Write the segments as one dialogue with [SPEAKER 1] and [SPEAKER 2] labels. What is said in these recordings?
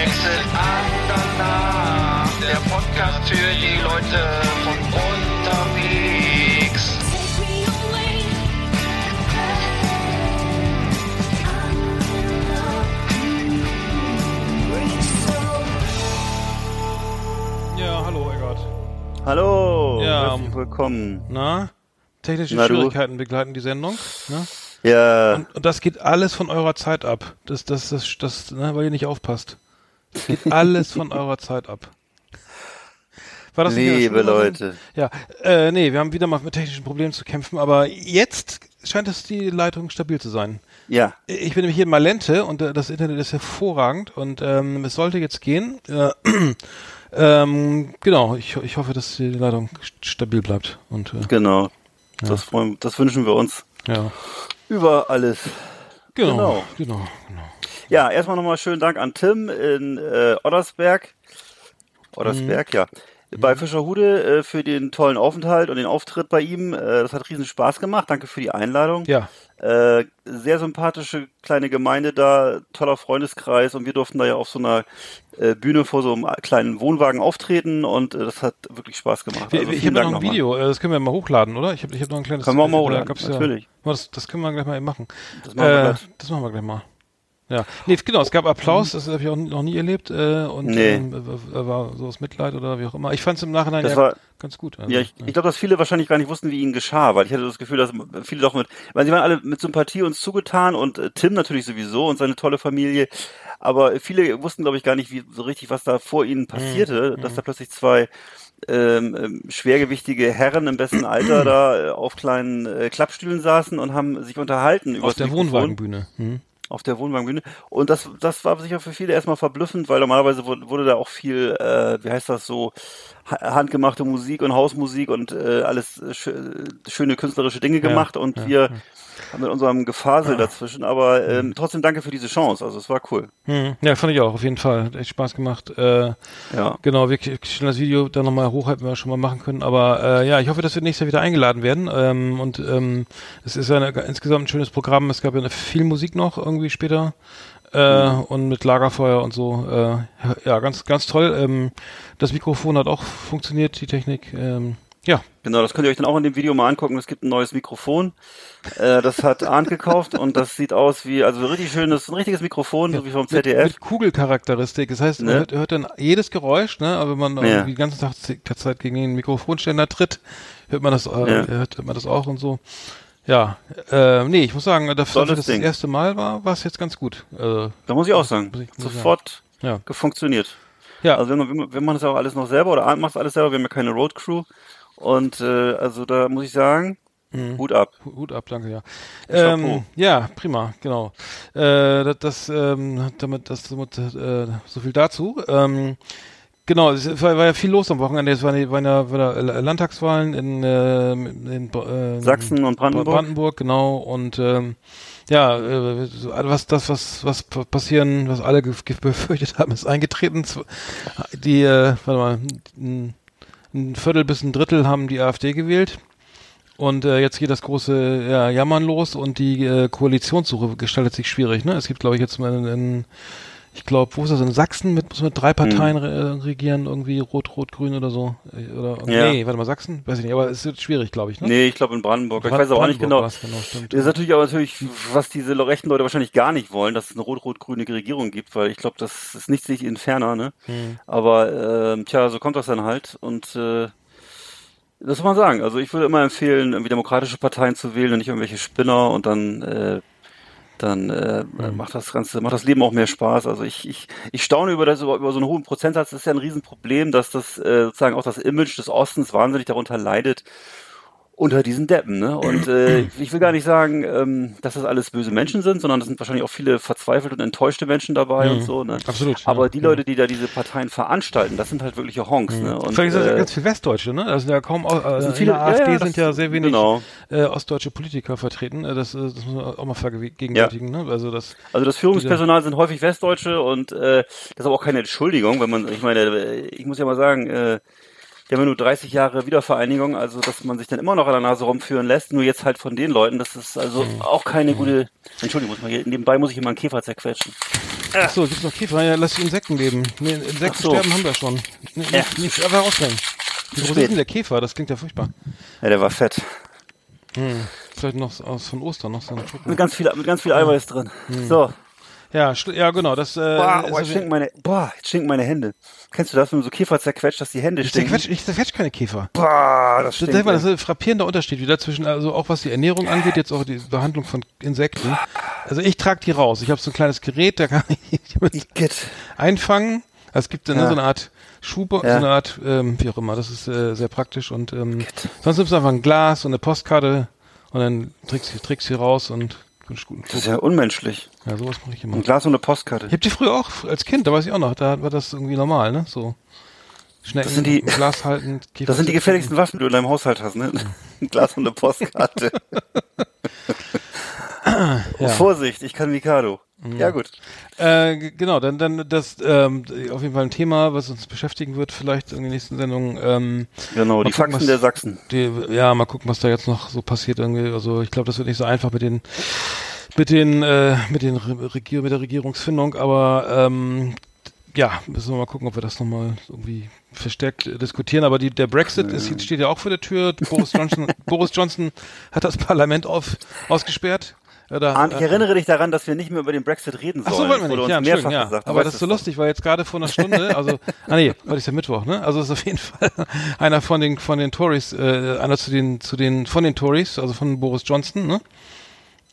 [SPEAKER 1] Last Exit Andernach. Der Podcast für die Leute von unterwegs.
[SPEAKER 2] Ja, hallo Eggert.
[SPEAKER 3] Hallo,
[SPEAKER 2] Ja,
[SPEAKER 3] herzlich
[SPEAKER 2] ähm,
[SPEAKER 3] willkommen.
[SPEAKER 2] Na? Technische
[SPEAKER 3] Na, du?
[SPEAKER 2] Schwierigkeiten begleiten die Sendung. Ne?
[SPEAKER 3] Ja,
[SPEAKER 2] Und, und das geht alles von eurer Zeit ab. Das, das, das, das, ne, weil ihr nicht aufpasst. Geht alles von eurer Zeit ab. War das
[SPEAKER 3] liebe? Leute.
[SPEAKER 2] Ja, äh, nee, wir haben wieder mal mit technischen Problemen zu kämpfen, aber jetzt scheint es die Leitung stabil zu sein.
[SPEAKER 3] Ja,
[SPEAKER 2] Ich bin nämlich hier in Malente und äh, das Internet ist hervorragend und ähm, es sollte jetzt gehen. Äh, ähm, genau, ich, ich hoffe, dass die Leitung st- stabil bleibt. Und äh,
[SPEAKER 3] genau. Das, freuen, das wünschen wir uns
[SPEAKER 2] ja,
[SPEAKER 3] über alles.
[SPEAKER 2] genau,
[SPEAKER 3] Genau.
[SPEAKER 2] genau, genau.
[SPEAKER 3] Ja, erstmal nochmal schönen Dank an Tim in äh, Oddersberg. Oddersberg,
[SPEAKER 2] Mhm.
[SPEAKER 3] ja. Bei Fischerhude äh, für den tollen Aufenthalt und den Auftritt bei ihm. Äh, das hat riesen Spaß gemacht. Danke für die Einladung.
[SPEAKER 2] Ja,
[SPEAKER 3] Äh, sehr sympathische kleine Gemeinde da, toller Freundeskreis und wir durften da ja auf so einer äh, Bühne vor so einem kleinen Wohnwagen auftreten und äh, das hat wirklich Spaß gemacht.
[SPEAKER 2] wir,
[SPEAKER 3] Also
[SPEAKER 2] ich habe noch ein
[SPEAKER 3] nochmal.
[SPEAKER 2] Video, äh, das können wir mal hochladen, oder? Ich habe ich hab noch ein kleines
[SPEAKER 3] Können wir auch mal hochladen, natürlich.
[SPEAKER 2] Ja, das, das können wir gleich mal eben machen.
[SPEAKER 3] Das machen wir gleich.
[SPEAKER 2] das machen wir gleich mal. Ja, nee, genau, es gab Applaus, das habe ich auch noch nie erlebt äh, und
[SPEAKER 3] Nee.
[SPEAKER 2] ähm, äh, war so aus Mitleid oder wie auch immer. Ich fand es im Nachhinein
[SPEAKER 3] Das
[SPEAKER 2] ja
[SPEAKER 3] war-
[SPEAKER 2] ganz gut. Also,
[SPEAKER 3] Ja, ich, ich glaube, dass viele wahrscheinlich gar nicht wussten, wie ihnen geschah, weil ich hatte das Gefühl, dass viele doch mit, weil sie waren alle mit Sympathie uns zugetan und äh, Tim natürlich sowieso und seine tolle Familie, aber viele wussten, glaube ich, gar nicht wie, so richtig, was da vor ihnen passierte, dass da plötzlich zwei ähm, ähm, schwergewichtige Herren im besten Alter da äh, auf kleinen äh, Klappstühlen saßen und haben sich unterhalten über
[SPEAKER 2] auf der Wohnwagenbühne. Hm.
[SPEAKER 3] Auf der Wohnwagenbühne. Und das, das war sicher für viele erstmal verblüffend, weil normalerweise wurde, wurde da auch viel, äh, wie heißt das so, handgemachte Musik und Hausmusik und äh, alles äh, schö schöne künstlerische Dinge gemacht und
[SPEAKER 2] ja,
[SPEAKER 3] wir haben mit unserem Gefasel dazwischen. Aber ähm, trotzdem danke für diese Chance. Also es war cool.
[SPEAKER 2] Hm. Ja, fand ich auch, auf jeden Fall. Hat echt Spaß gemacht. Äh,
[SPEAKER 3] Ja.
[SPEAKER 2] Genau, wirklich schnell das Video dann nochmal hoch hätten wir schon mal machen können. Aber äh, ja, ich hoffe, dass wir nächstes Jahr wieder eingeladen werden. Ähm, und ähm, es ist ja eine, insgesamt ein schönes Programm. Es gab ja viel Musik noch irgendwie später. Äh, Und mit Lagerfeuer und so. Äh, ja, ganz, ganz toll. Ähm, das Mikrofon hat auch funktioniert, die Technik. Ähm, ja,
[SPEAKER 3] Genau, das könnt ihr euch dann auch in dem Video mal angucken. Es gibt ein neues Mikrofon. Äh, das hat Arndt gekauft und das sieht aus wie, also richtig schönes, ein richtiges Mikrofon, so wie vom
[SPEAKER 2] mit,
[SPEAKER 3] ZDF.
[SPEAKER 2] mit Kugelcharakteristik. Das heißt, man
[SPEAKER 3] Ne?
[SPEAKER 2] hört, hört dann jedes Geräusch, ne? Aber wenn man
[SPEAKER 3] Ja.
[SPEAKER 2] die ganze Tag, Zeit gegen den Mikrofonständer tritt, hört man das, äh,
[SPEAKER 3] Ja.
[SPEAKER 2] hört man das auch und so. Ja, äh, nee, ich muss sagen, dafür, dass das das erste Mal war, war es jetzt ganz gut. Äh,
[SPEAKER 3] Da muss ich auch sagen,
[SPEAKER 2] Muss ich- muss
[SPEAKER 3] sofort
[SPEAKER 2] ja.
[SPEAKER 3] gefunktioniert.
[SPEAKER 2] Ja,
[SPEAKER 3] Also wenn wir machen das auch alles noch selber oder Arndt macht alles selber, wir haben ja keine Road Crew. Und äh, also da muss ich sagen, Hut ab.
[SPEAKER 2] Hu- Hut ab, danke, ja. Ähm, ja, prima, genau. Äh, das, das, ähm, damit, das, äh, so viel dazu. Ähm, genau, es war, war ja viel los am Wochenende. Es waren, ja, waren ja Landtagswahlen in, äh, in äh,
[SPEAKER 3] Sachsen und Brandenburg.
[SPEAKER 2] Brandenburg, genau. Und ähm, ja, äh, was das, was, was pa- passieren, was alle befürchtet haben, ist eingetreten. Die, äh, warte mal, ein, ein Viertel bis ein Drittel haben die AfD gewählt. Und äh, jetzt geht das große ja, Jammern los und die äh, Koalitionssuche gestaltet sich schwierig. Ne? Es gibt, glaube ich, jetzt mal in, in ich glaube, wo ist das in Sachsen mit, muss mit drei Parteien re äh, regieren, irgendwie Rot, Rot, Grün oder so. Äh, Oder
[SPEAKER 3] Ja.
[SPEAKER 2] nee, warte mal, Sachsen? Weiß ich nicht, aber es wird schwierig, glaube ich, ne?
[SPEAKER 3] Nee, ich glaube in Brandenburg. Ich
[SPEAKER 2] Bran-
[SPEAKER 3] weiß auch nicht genau.
[SPEAKER 2] War's, genau stimmt.
[SPEAKER 3] Das ist natürlich aber natürlich, was diese rechten Leute wahrscheinlich gar nicht wollen, dass es eine rot-rot-grüne Regierung gibt, weil ich glaube, das ist nicht sich inferner, ne?
[SPEAKER 2] Hm.
[SPEAKER 3] Aber ähm, tja, so kommt das dann halt. Und äh, das muss man sagen. Also ich würde immer empfehlen, irgendwie demokratische Parteien zu wählen und nicht irgendwelche Spinner und dann äh, dann äh, macht das Ganze, macht das Leben auch mehr Spaß. Also ich, ich, ich staune über das, über, über so einen hohen Prozentsatz. Das ist ja ein Riesenproblem, dass das äh, sozusagen auch das Image des Ostens wahnsinnig darunter leidet unter diesen Deppen. Ne? Und äh, ich will gar nicht sagen, ähm, dass das alles böse Menschen sind, sondern es sind wahrscheinlich auch viele verzweifelte und enttäuschte Menschen dabei und so. Ne?
[SPEAKER 2] Absolut,
[SPEAKER 3] Aber
[SPEAKER 2] ja.
[SPEAKER 3] die Leute, die da diese Parteien veranstalten, das sind halt wirkliche Honks. Ne? Und,
[SPEAKER 2] Vielleicht sind das
[SPEAKER 3] äh,
[SPEAKER 2] ganz viele Westdeutsche, ne? Also ja kaum äh,
[SPEAKER 3] sind
[SPEAKER 2] in
[SPEAKER 3] viele-
[SPEAKER 2] der
[SPEAKER 3] ja,
[SPEAKER 2] AfD
[SPEAKER 3] ja,
[SPEAKER 2] sind
[SPEAKER 3] das-
[SPEAKER 2] ja sehr wenig
[SPEAKER 3] genau.
[SPEAKER 2] äh, ostdeutsche Politiker vertreten. Äh, Das, äh, das muss man auch mal vergegenwärtigen, ne? Also das
[SPEAKER 3] Also das Führungspersonal sind häufig Westdeutsche und äh, das ist aber auch keine Entschuldigung, wenn man, ich meine, äh, ich muss ja mal sagen, äh, die haben ja nur 30 Jahre Wiedervereinigung, also dass man sich dann immer noch an der Nase rumführen lässt, nur jetzt halt von den Leuten, das ist also
[SPEAKER 2] Hm.
[SPEAKER 3] auch keine gute, Entschuldigung, muss man hier, nebenbei muss ich immer einen Käfer zerquetschen.
[SPEAKER 2] Ach so, gibt's noch Käfer? Ja, lass die Insekten leben. Nee, Insekten
[SPEAKER 3] so.
[SPEAKER 2] sterben haben wir schon. Nee,
[SPEAKER 3] Ja.
[SPEAKER 2] nicht, einfach rausbringen. Wie groß ist denn der Käfer? Das klingt ja furchtbar.
[SPEAKER 3] Ja, der war fett.
[SPEAKER 2] Vielleicht noch aus von Ostern noch so eine Truppe.
[SPEAKER 3] Mit ganz viel, mit ganz viel Eiweiß drin. So.
[SPEAKER 2] Ja, ja, genau. Das äh,
[SPEAKER 3] Boah, boah, jetzt meine, boah, jetzt stinken meine Hände. Kennst du das, wenn du so Käfer zerquetscht, dass die Hände
[SPEAKER 2] ich
[SPEAKER 3] stinken?
[SPEAKER 2] zerquetsch, ich zerquetsch keine Käfer.
[SPEAKER 3] Boah, das
[SPEAKER 2] Das,
[SPEAKER 3] stinkt.
[SPEAKER 2] das
[SPEAKER 3] ey.
[SPEAKER 2] ist ein frappierender Unterschied wieder zwischen, also auch was die Ernährung angeht, jetzt auch die Behandlung von Insekten. Also ich trage die raus. Ich habe so ein kleines Gerät, da kann ich einfangen. Also es gibt dann
[SPEAKER 3] Ja.
[SPEAKER 2] so eine Art Schub, so
[SPEAKER 3] Ja.
[SPEAKER 2] eine Art, ähm, wie auch immer. Das ist äh, sehr praktisch und ähm, sonst nimmst du einfach ein Glas und eine Postkarte und dann trägst du sie raus und und gut.
[SPEAKER 3] Das ist ja unmenschlich.
[SPEAKER 2] Ja, sowas mache ich immer.
[SPEAKER 3] Ein Glas und eine Postkarte.
[SPEAKER 2] Ich hab die früher auch als Kind, da weiß ich auch noch, da war das irgendwie normal, ne? So Schnecken,
[SPEAKER 3] Das sind die-
[SPEAKER 2] Glas halten. Käfer
[SPEAKER 3] Das sind die gefährlichsten Waffen, die du in deinem Haushalt hast, ne? Ein Glas und eine Postkarte. Oh, Vorsicht, ich kann Mikado. Ja, gut.
[SPEAKER 2] Äh, genau, dann, dann das ähm, auf jeden Fall ein Thema, was uns beschäftigen wird, vielleicht in den nächsten Sendungen. Ähm,
[SPEAKER 3] Genau, die
[SPEAKER 2] gucken,
[SPEAKER 3] Faxen
[SPEAKER 2] was-
[SPEAKER 3] der Sachsen.
[SPEAKER 2] die, ja, mal gucken, was da jetzt noch so passiert irgendwie. Also ich glaube, das wird nicht so einfach mit den mit den äh, mit den Re Regier mit der Regierungsfindung, aber ähm, ja, müssen wir mal gucken, ob wir das nochmal irgendwie verstärkt äh, diskutieren. Aber die, der Brexit ist, steht ja auch vor der Tür. Boris Johnson, Boris Johnson hat das Parlament auf, ausgesperrt. Oder,
[SPEAKER 3] Arndt, ich erinnere dich daran, dass wir nicht mehr über den Brexit reden
[SPEAKER 2] Ach
[SPEAKER 3] sollen.
[SPEAKER 2] so, wollen wir nicht.
[SPEAKER 3] uns
[SPEAKER 2] Ja,
[SPEAKER 3] mehrfach
[SPEAKER 2] ja.
[SPEAKER 3] gesagt.
[SPEAKER 2] Aber das ist so lustig, weil jetzt gerade vor einer Stunde, also, ah nee, heute ist ja Mittwoch, ne? Also ist auf jeden Fall einer von den, von den Tories, äh, einer zu den, zu den, von den Tories, also von Boris Johnson, ne?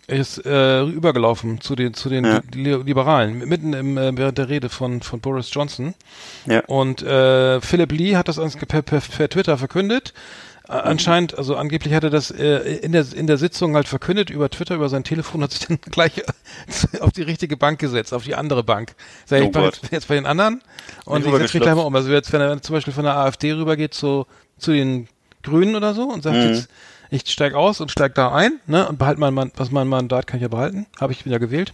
[SPEAKER 2] Ist äh, übergelaufen zu den, zu den
[SPEAKER 3] Ja.
[SPEAKER 2] Li Liberalen, mitten im, äh, während der Rede von, von Boris Johnson.
[SPEAKER 3] Ja.
[SPEAKER 2] Und äh, Philip Lee hat das ans- per, per, per Twitter verkündet. Äh, Anscheinend, also angeblich hat er das äh, in der in der Sitzung halt verkündet über Twitter, über sein Telefon, hat sich dann gleich auf die richtige Bank gesetzt, auf die andere Bank. Sag,
[SPEAKER 3] Oh
[SPEAKER 2] ich bin
[SPEAKER 3] Gott.
[SPEAKER 2] jetzt, bei den anderen und ich setze mich gleich mal um. Also jetzt, wenn er zum Beispiel von der AfD rübergeht zu, zu den Grünen oder so und sagt
[SPEAKER 3] Mhm.
[SPEAKER 2] jetzt, ich steig aus und steig da ein, ne, und behalte mein, Mann- was mein Mandat kann ich ja behalten, habe ich wieder gewählt.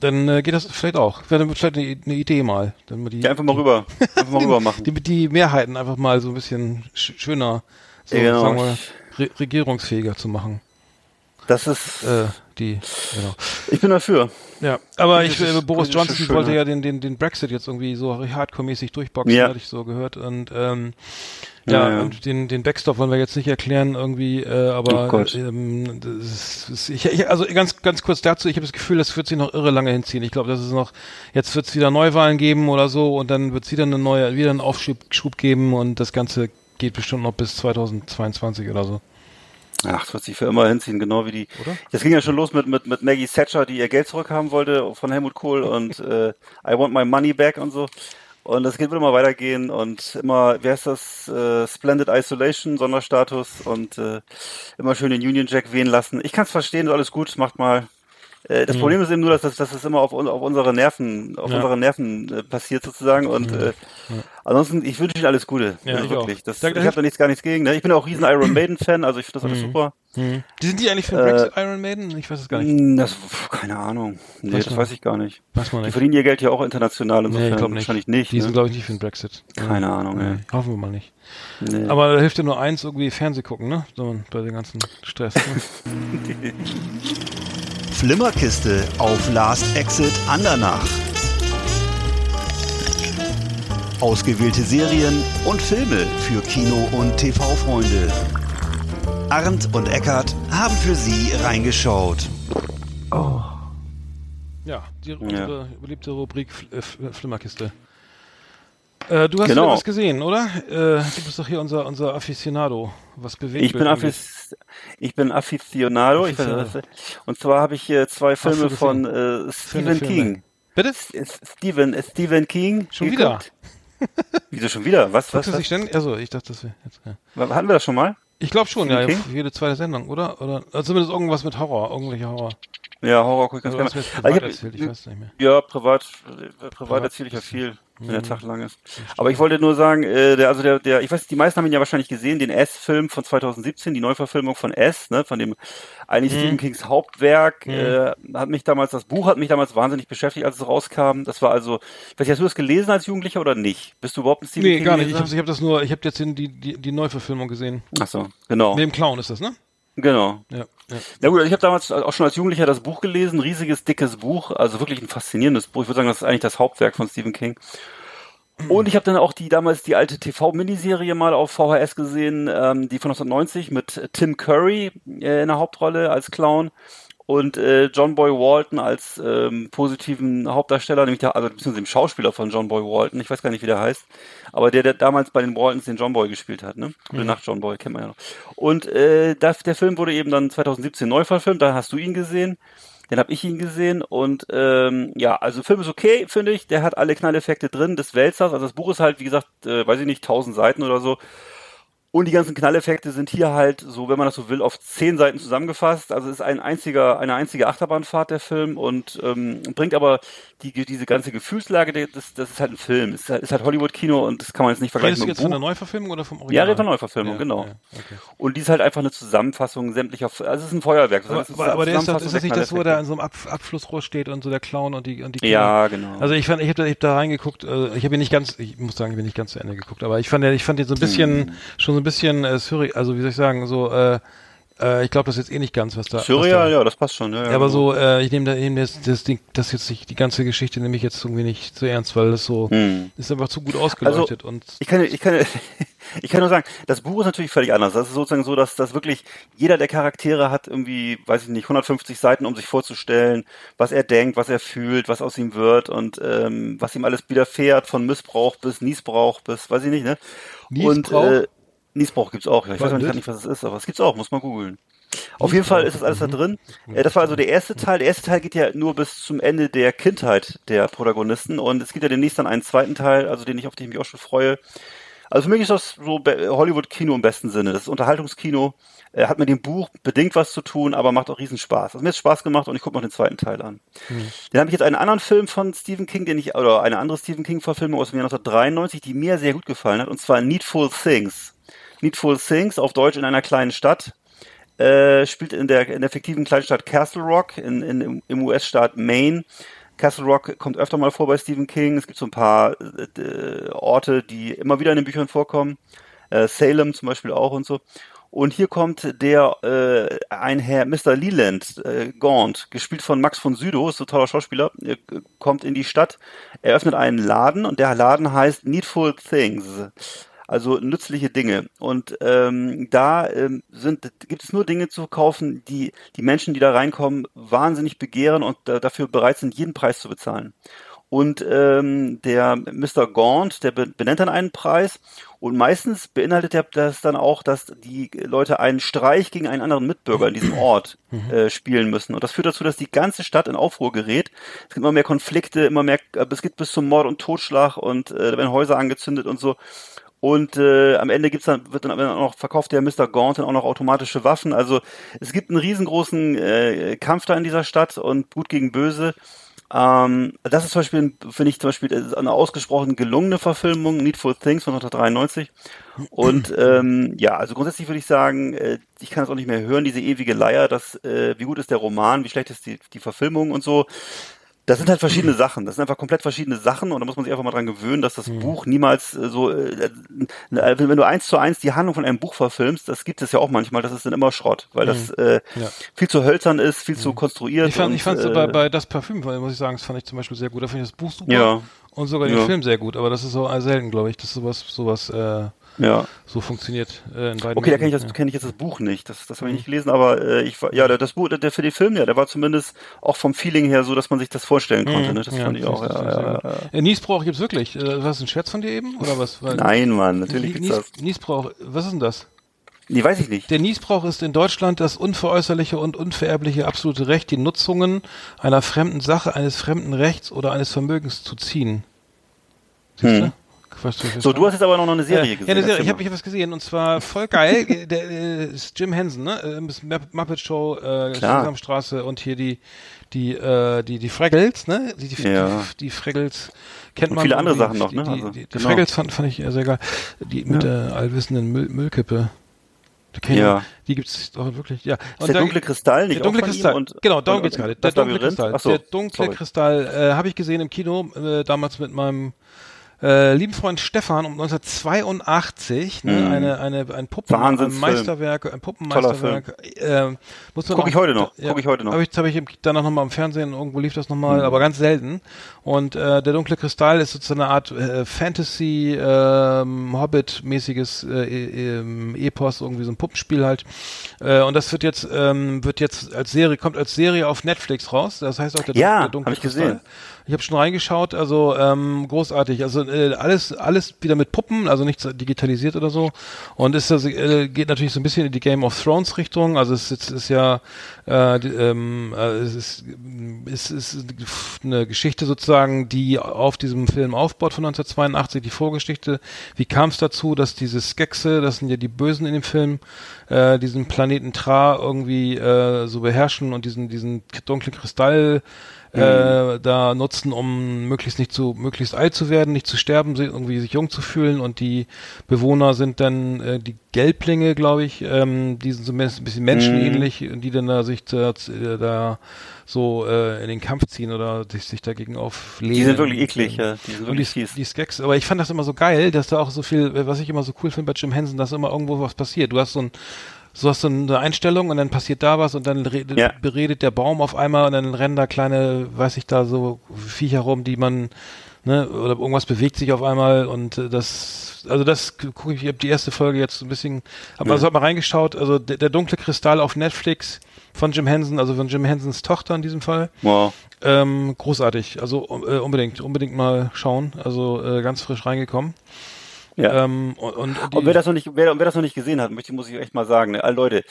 [SPEAKER 2] Dann äh, geht das vielleicht auch. Wäre vielleicht eine, eine Idee mal. Dann mal die,
[SPEAKER 3] Ja, einfach mal rüber. Einfach mal rüber machen.
[SPEAKER 2] die, die Mehrheiten einfach mal so ein bisschen sch schöner, so,
[SPEAKER 3] Ja, genau.
[SPEAKER 2] sagen wir, re regierungsfähiger zu machen.
[SPEAKER 3] Das ist,
[SPEAKER 2] Äh, die, genau.
[SPEAKER 3] ich bin dafür.
[SPEAKER 2] Ja, aber ich, äh, Boris Johnson
[SPEAKER 3] Schönheit.
[SPEAKER 2] wollte ja den, den, den Brexit jetzt irgendwie so hardcore-mäßig durchboxen,
[SPEAKER 3] Ja.
[SPEAKER 2] hatte ich so gehört. Und ähm,
[SPEAKER 3] Ja,
[SPEAKER 2] ja,
[SPEAKER 3] ja.
[SPEAKER 2] und den, den Backstop wollen wir jetzt nicht erklären irgendwie, äh, aber
[SPEAKER 3] Oh
[SPEAKER 2] ähm, das ist, ich, ich, also ganz ganz kurz dazu, ich habe das Gefühl, das wird sich noch irre lange hinziehen. Ich glaube, dass es noch, jetzt wird es wieder Neuwahlen geben oder so und dann wird es wieder eine neue, wieder einen Aufschub Schub geben und das Ganze geht bestimmt noch bis 2022 oder so.
[SPEAKER 3] Ach, das wird sich für immer hinziehen, genau wie die.
[SPEAKER 2] Oder?
[SPEAKER 3] Das ging ja schon los mit, mit, mit Maggie Thatcher, die ihr Geld zurückhaben wollte von Helmut Kohl und äh, I want my money back und so. Und das geht wird immer weitergehen und immer, wer ist das? Äh, Splendid Isolation, Sonderstatus und äh, immer schön den Union Jack wehen lassen. Ich kann es verstehen, ist alles gut, macht mal. Äh, das Problem ist eben nur, dass das, dass das immer auf, auf unsere Nerven, auf
[SPEAKER 2] Ja.
[SPEAKER 3] unsere Nerven äh, passiert sozusagen. Und äh, ansonsten, ich wünsche Ihnen alles Gute.
[SPEAKER 2] Ja,
[SPEAKER 3] also
[SPEAKER 2] ich auch.
[SPEAKER 3] wirklich. Das,
[SPEAKER 2] Da-
[SPEAKER 3] ich habe da nichts gar nichts gegen. Ne? Ich bin auch riesen Iron Maiden Fan, also ich finde das alles super.
[SPEAKER 2] Die sind die eigentlich für
[SPEAKER 3] Äh,
[SPEAKER 2] Brexit Iron Maiden? Ich weiß es gar nicht.
[SPEAKER 3] Hm, Das, keine Ahnung. Nee,
[SPEAKER 2] Weiß
[SPEAKER 3] das
[SPEAKER 2] man-
[SPEAKER 3] weiß ich gar nicht.
[SPEAKER 2] Weiß man
[SPEAKER 3] Die
[SPEAKER 2] nicht.
[SPEAKER 3] verdienen ihr Geld ja auch international, insofern
[SPEAKER 2] Nee, ich glaube nicht.
[SPEAKER 3] wahrscheinlich nicht.
[SPEAKER 2] Die sind,
[SPEAKER 3] ne?
[SPEAKER 2] glaube ich, nicht für den Brexit.
[SPEAKER 3] Keine Ahnung, ey.
[SPEAKER 2] Nee, hoffen wir mal nicht.
[SPEAKER 3] nee.
[SPEAKER 2] Aber da hilft ja nur eins, irgendwie Fernseh gucken, ne? So, bei dem ganzen Stress. Ne?
[SPEAKER 4] Flimmerkiste auf Last Exit Andernach. Ausgewählte Serien und Filme für Kino- und TV-Freunde. Arndt und Eckart haben für Sie reingeschaut.
[SPEAKER 2] ja, die, unsere beliebte Rubrik Fl äh, Fl- Flimmerkiste. Äh, du hast
[SPEAKER 3] Genau.
[SPEAKER 2] wieder was gesehen, oder? Äh, du bist doch hier unser, unser Aficionado, was bewegt
[SPEAKER 3] Ich bin, ich bin Aficionado. Ich weiß, und zwar habe ich äh, zwei Filme von äh, Stephen
[SPEAKER 2] Filme.
[SPEAKER 3] King.
[SPEAKER 2] Bitte?
[SPEAKER 3] Stephen, äh, Stephen King.
[SPEAKER 2] Schon
[SPEAKER 3] geguckt. Wieso schon wieder? Was? Was, was?
[SPEAKER 2] Also, ich dachte, das wäre jetzt. Ja.
[SPEAKER 3] Hatten wir das schon mal?
[SPEAKER 2] Ich glaube schon, ja,
[SPEAKER 3] Stephen
[SPEAKER 2] ja, jede zweite Sendung, oder? Oder also zumindest irgendwas mit Horror, irgendwelcher Horror.
[SPEAKER 3] Ja, Horror guck ich ganz
[SPEAKER 2] Oder
[SPEAKER 3] gerne.
[SPEAKER 2] jetzt
[SPEAKER 3] Also
[SPEAKER 2] privat
[SPEAKER 3] ich hab-
[SPEAKER 2] erzählt, ich weiß nicht mehr.
[SPEAKER 3] Ja, privat, äh, privat
[SPEAKER 2] Privat
[SPEAKER 3] erzähle ich ja viel, wenn
[SPEAKER 2] Mhm.
[SPEAKER 3] der Tag lang ist. Aber ich wollte nur sagen, äh, der, also der, der, ich weiß, die meisten haben ihn ja wahrscheinlich gesehen, den S-Film von 2017, die Neuverfilmung von S, ne, von dem eigentlich
[SPEAKER 2] Mhm.
[SPEAKER 3] Stephen Kings Hauptwerk, äh, hat mich damals, das Buch hat mich damals wahnsinnig beschäftigt, als es rauskam. Das war also, ich weiß nicht, hast du das gelesen als Jugendlicher oder nicht? Bist du überhaupt ein Stephen
[SPEAKER 2] Nee,
[SPEAKER 3] King
[SPEAKER 2] gar nicht. Ich habe ich hab das nur, ich habe jetzt die, die, die Neuverfilmung gesehen.
[SPEAKER 3] Ach so, genau,
[SPEAKER 2] Mit dem Clown ist das, ne?
[SPEAKER 3] Genau.
[SPEAKER 2] Ja. ja.
[SPEAKER 3] Na gut, ich habe damals auch schon als Jugendlicher das Buch gelesen, riesiges, dickes Buch, also wirklich ein faszinierendes Buch. Ich würde sagen, das ist eigentlich das Hauptwerk von Stephen King. Und ich habe dann auch die damals die alte TV-Miniserie mal auf VHS gesehen, ähm, die von 1990 mit Tim Curry äh, in der Hauptrolle als Clown und äh, John Boy Walton als ähm, positiven Hauptdarsteller, nämlich der, also beziehungsweise dem Schauspieler von John Boy Walton, ich weiß gar nicht, wie der heißt, aber der, der damals bei den Waltons den John Boy gespielt hat, ne? Gute Nacht, John Boy, kennt man ja noch. Und äh, das, der Film wurde eben dann 2017 neu verfilmt, da hast du ihn gesehen. Den habe ich ihn gesehen und ähm, ja, also Film ist okay, finde ich. Der hat alle Knalleffekte drin des Wälzers. Also das Buch ist halt, wie gesagt, äh, weiß ich nicht, 1000 Seiten oder so. Und die ganzen Knalleffekte sind hier halt so, wenn man das so will, auf zehn Seiten zusammengefasst. Also es ist ein einziger, eine einzige Achterbahnfahrt der Film und ähm, bringt aber die, diese ganze Gefühlslage, der- das, das ist halt ein Film. Es ist halt, halt Hollywood-Kino und das kann man jetzt nicht vergleichen
[SPEAKER 2] Redest du jetzt
[SPEAKER 3] dem
[SPEAKER 2] von der
[SPEAKER 3] Buch.
[SPEAKER 2] Neuverfilmung oder vom
[SPEAKER 3] Ja,
[SPEAKER 2] Original?
[SPEAKER 3] reden von Neuverfilmung,
[SPEAKER 2] Ja,
[SPEAKER 3] genau.
[SPEAKER 2] ja, okay.
[SPEAKER 3] Und die ist halt einfach eine Zusammenfassung sämtlicher, also es ist ein Feuerwerk.
[SPEAKER 2] Aber,
[SPEAKER 3] Das ist
[SPEAKER 2] aber, der ist, das, ist das nicht
[SPEAKER 3] der
[SPEAKER 2] das, wo der in so einem Ab Abflussrohr steht und so der Clown und die und die
[SPEAKER 3] Ja, genau.
[SPEAKER 2] Also ich fand, ich habe da, hab da reingeguckt. Äh, ich habe ihn nicht ganz, ich muss sagen, ich bin nicht ganz zu Ende geguckt, aber ich fand, ich fand den so ein bisschen,
[SPEAKER 3] Hm.
[SPEAKER 2] schon so ein bisschen äh, surreal, also wie soll ich sagen, so. Äh, äh, ich glaube, das ist jetzt eh nicht ganz, was da.
[SPEAKER 3] Surreal,
[SPEAKER 2] was da,
[SPEAKER 3] ja, das passt schon. Ja, ja,
[SPEAKER 2] Ja, aber
[SPEAKER 3] genau.
[SPEAKER 2] so, äh, ich nehme da eben das, das Ding, das jetzt nicht, die ganze Geschichte nehme ich jetzt irgendwie nicht zu ernst, weil das so
[SPEAKER 3] Hm.
[SPEAKER 2] ist einfach zu gut ausgeleuchtet und
[SPEAKER 3] Ich kann, ich kann, ich kann nur sagen, das Buch ist natürlich völlig anders. Das ist sozusagen so, dass, dass wirklich jeder der Charaktere hat irgendwie, weiß ich nicht, 150 Seiten, um sich vorzustellen, was er denkt, was er fühlt, was aus ihm wird und ähm, was ihm alles widerfährt, von Missbrauch bis Niesbrauch bis, weiß ich nicht, ne?
[SPEAKER 2] Niesbrauch?
[SPEAKER 3] Und, äh, Niesbrauch gibt's auch. Ja, ich weiß
[SPEAKER 2] denn
[SPEAKER 3] nicht, was es ist, aber es gibt's auch, muss man googeln. Auf jeden Fall ist das alles da drin. Äh, Das war also der erste Teil. Der erste Teil geht ja nur bis zum Ende der Kindheit der Protagonisten und es gibt ja demnächst dann einen zweiten Teil, also den ich auf den ich mich auch schon freue. Also für mich ist das so Hollywood-Kino im besten Sinne. Das ist Unterhaltungskino. Äh, hat mit dem Buch bedingt was zu tun, aber macht auch riesen Spaß. Also mir hat Spaß gemacht und ich gucke noch den zweiten Teil an. Dann habe ich jetzt einen anderen Film von Stephen King, den ich, oder eine andere Stephen King-Verfilmung aus dem Jahr 1993, die mir sehr gut gefallen hat, und zwar Needful Things. Needful Things, auf Deutsch in einer kleinen Stadt, äh, spielt in der, in der fiktiven Kleinstadt Castle Rock in, in, im- US-Staat Maine. Castle Rock kommt öfter mal vor bei Stephen King. Es gibt so ein paar äh, äh, Orte, die immer wieder in den Büchern vorkommen. Äh, Salem zum Beispiel auch und so. Und hier kommt der äh, ein Herr Mr. Leland äh, Gaunt, gespielt von Max von Sydow, ist so ein toller Schauspieler, äh, kommt in die Stadt, eröffnet einen Laden und der Laden heißt Needful Things also nützliche Dinge. Und ähm, da ähm, sind, gibt es nur Dinge zu kaufen, die die Menschen, die da reinkommen, wahnsinnig begehren und äh, dafür bereit sind, jeden Preis zu bezahlen. Und ähm, der Mr. Gaunt, der be- benennt dann einen Preis und meistens beinhaltet der das dann auch, dass die Leute einen Streich gegen einen anderen Mitbürger in diesem Ort äh, spielen müssen. Und das führt dazu, dass die ganze Stadt in Aufruhr gerät. Es gibt immer mehr Konflikte, immer mehr, äh, es geht bis zum Mord und Totschlag und äh, da werden Häuser angezündet und so. Und äh, am Ende gibt's dann, wird dann auch noch verkauft der Mr. Gaunt dann auch noch automatische Waffen. Also es gibt einen riesengroßen äh, Kampf da in dieser Stadt und gut gegen böse. Ähm, das ist zum Beispiel, finde ich zum Beispiel eine ausgesprochen gelungene Verfilmung, Needful Things von 1993. Und ähm, ja, also grundsätzlich würde ich sagen, äh, ich kann es auch nicht mehr hören, diese ewige Leier, dass äh, wie gut ist der Roman, wie schlecht ist die, die Verfilmung und so. Das sind halt verschiedene Sachen. Das sind einfach komplett verschiedene Sachen und da muss man sich einfach mal dran gewöhnen, dass das Buch niemals äh, so, äh, äh, wenn du eins zu eins die Handlung von einem Buch verfilmst, das gibt es ja auch manchmal, das ist dann immer Schrott, weil das äh,
[SPEAKER 2] Ja.
[SPEAKER 3] viel zu hölzern ist, viel zu konstruiert.
[SPEAKER 2] Ich fand,
[SPEAKER 3] und,
[SPEAKER 2] ich fand's
[SPEAKER 3] äh,
[SPEAKER 2] bei, bei das Parfüm, muss ich sagen, das fand ich zum Beispiel sehr gut. Da fand ich das Buch super.
[SPEAKER 3] Ja.
[SPEAKER 2] Und sogar den
[SPEAKER 3] Ja.
[SPEAKER 2] Film sehr gut, aber das ist so selten, glaube ich, dass sowas, sowas äh,
[SPEAKER 3] Ja.
[SPEAKER 2] so funktioniert äh, in beiden
[SPEAKER 3] Okay, da kenne ich, das-
[SPEAKER 2] Medien,
[SPEAKER 3] kenn ich jetzt das Buch nicht. Das, das habe ich
[SPEAKER 2] Mhm.
[SPEAKER 3] nicht gelesen, aber äh, ich war, ja, der- das Buch, der für den Film, ja, der war zumindest auch vom Feeling her so, dass man sich das vorstellen konnte. Ne? Das
[SPEAKER 2] Mhm. Ja,
[SPEAKER 3] fand ich auch.
[SPEAKER 2] ist
[SPEAKER 3] Ja, ja, ja.
[SPEAKER 2] Äh, Niesbrauch gibt's wirklich. Äh, was, ein Scherz von dir eben? Oder was? Weil-
[SPEAKER 3] Nein, Mann, natürlich
[SPEAKER 2] Nie-
[SPEAKER 3] gibt's das.
[SPEAKER 2] Nies, Niesbrauch, was ist denn das?
[SPEAKER 3] Nee, weiß ich nicht.
[SPEAKER 2] Der Niesbrauch ist in Deutschland das unveräußerliche und unvererbliche absolute Recht, die Nutzungen einer fremden Sache, eines fremden Rechts oder eines Vermögens zu ziehen. Siehst du? Was du-.
[SPEAKER 3] So, du hast jetzt aber noch eine Serie
[SPEAKER 2] äh,
[SPEAKER 3] gesehen.
[SPEAKER 2] Ja, eine Serie. Ich habe ich hab was gesehen und zwar voll geil. Der äh, ist Jim Henson, ne? Äh, Muppet Show, äh. Sesamstraße und hier die die äh, die die Fraggles, ne? Die die,
[SPEAKER 3] Ja.
[SPEAKER 2] die, die Fraggles kennt
[SPEAKER 3] Und
[SPEAKER 2] man.
[SPEAKER 3] viele andere
[SPEAKER 2] die,
[SPEAKER 3] Sachen noch, ne?
[SPEAKER 2] Die,
[SPEAKER 3] Also,
[SPEAKER 2] die,
[SPEAKER 3] genau.
[SPEAKER 2] Fraggles fand, fand ich sehr geil. Die mit der allwissenden Müll, Müllkippe. Ich
[SPEAKER 3] Ja.
[SPEAKER 2] die gibt's doch wirklich, ja.
[SPEAKER 3] Ist der
[SPEAKER 2] da-
[SPEAKER 3] dunkle Kristall nicht
[SPEAKER 2] der dunkle Kristall.
[SPEAKER 3] Und,
[SPEAKER 2] genau, darum
[SPEAKER 3] und-
[SPEAKER 2] geht's
[SPEAKER 3] und
[SPEAKER 2] gerade. Der dunkle? Kristall.
[SPEAKER 3] So,
[SPEAKER 2] der dunkle
[SPEAKER 3] sorry.
[SPEAKER 2] Kristall äh, habe ich gesehen im Kino, äh, damals mit meinem äh, lieben Freund Stefan um 1982, ne,
[SPEAKER 3] Mhm.
[SPEAKER 2] eine, eine, ein Puppen, ein
[SPEAKER 3] Wahnsinnsfilm.
[SPEAKER 2] Meisterwerk, ein Puppenmeisterwerk. Äh, muss man
[SPEAKER 3] Guck
[SPEAKER 2] auch-
[SPEAKER 3] ich heute noch,
[SPEAKER 2] Ja,
[SPEAKER 3] guck ich heute noch.
[SPEAKER 2] Hab ich, habe ich danach nochmal im Fernsehen, irgendwo lief das
[SPEAKER 3] Mhm.
[SPEAKER 2] nochmal, aber ganz selten. Und äh, der dunkle Kristall ist sozusagen eine Art äh, Fantasy, ähm, Hobbit-mäßiges äh, äh, Epos, irgendwie so ein Puppenspiel halt. Äh, und das wird jetzt, ähm, wird jetzt als Serie, kommt als Serie auf Netflix raus. Das heißt auch der,
[SPEAKER 3] Ja,
[SPEAKER 2] der dunkle
[SPEAKER 3] hab ich
[SPEAKER 2] Kristall.
[SPEAKER 3] gesehen.
[SPEAKER 2] Ich habe schon reingeschaut, also ähm, großartig. Also äh, alles, alles wieder mit Puppen, also nichts digitalisiert oder so. Und ist das äh, geht natürlich so ein bisschen in die Game of Thrones Richtung. Also es ist, ist ja äh, die, ähm, äh, es ist, es ist eine Geschichte sozusagen, die auf diesem Film aufbaut von 1982, die Vorgeschichte. Wie kam es dazu, dass diese Skexe, das sind ja die Bösen in dem Film, äh, diesen Planeten Tra irgendwie äh, so beherrschen und diesen diesen dunklen Kristall äh, da nutzen, um möglichst nicht zu, möglichst alt zu werden, nicht zu sterben, irgendwie sich jung zu fühlen und die Bewohner sind dann äh, die Gelblinge, glaube ich, ähm, die sind so ein bisschen bisschen menschenähnlich, die dann da sich da, da so äh, in den Kampf ziehen oder sich, sich dagegen auflehnen.
[SPEAKER 3] Die sind wirklich eklig, ja. Die sind wirklich
[SPEAKER 2] die, die Skeks, aber ich fand das immer so geil, dass da auch so viel, was ich immer so cool finde bei Jim Henson, dass immer irgendwo was passiert. Du hast so ein, so hast du eine Einstellung und dann passiert da was und dann
[SPEAKER 3] Ja.
[SPEAKER 2] beredet der Baum auf einmal und dann rennen da kleine, weiß ich da, so Viecher rum, die man, ne, oder irgendwas bewegt sich auf einmal und äh, das, also das gucke ich, ich habe die erste Folge jetzt so ein bisschen, habe also hab mal reingeschaut, also der, der dunkle Kristall auf Netflix von Jim Henson, also von Jim Hensons Tochter in diesem Fall.
[SPEAKER 3] Wow.
[SPEAKER 2] Ähm, großartig, also äh, unbedingt, unbedingt mal schauen, also äh, ganz frisch reingekommen.
[SPEAKER 3] Ja.
[SPEAKER 2] Ähm, und, und, und
[SPEAKER 3] wer das noch nicht, wer, wer das noch nicht gesehen hat, möchte, muss ich echt mal sagen, ne, all Leute,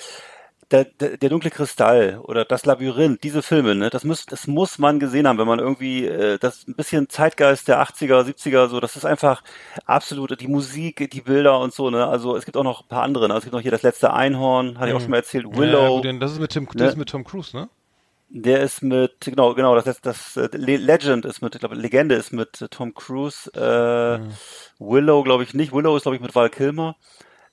[SPEAKER 3] der, der, der dunkle Kristall oder das Labyrinth, diese Filme, ne, das muss, das muss man gesehen haben, wenn man irgendwie äh, das ein bisschen Zeitgeist der 80er, 70er, so, das ist einfach absolut die Musik, die Bilder und so, ne. Also es gibt auch noch ein paar andere, ne? Es gibt noch hier das letzte Einhorn, hatte ich auch schon mal erzählt,
[SPEAKER 2] Ja,
[SPEAKER 3] Willow.
[SPEAKER 2] gut, den- das ist mit Tim,
[SPEAKER 3] Ne?
[SPEAKER 2] das ist mit Tom Cruise, ne?
[SPEAKER 3] Der ist mit, genau, genau, das ist das äh, Le- Legend ist mit, ich glaube, Legende ist mit Tom Cruise, äh, Willow glaube ich nicht, Willow ist glaube ich mit Val Kilmer.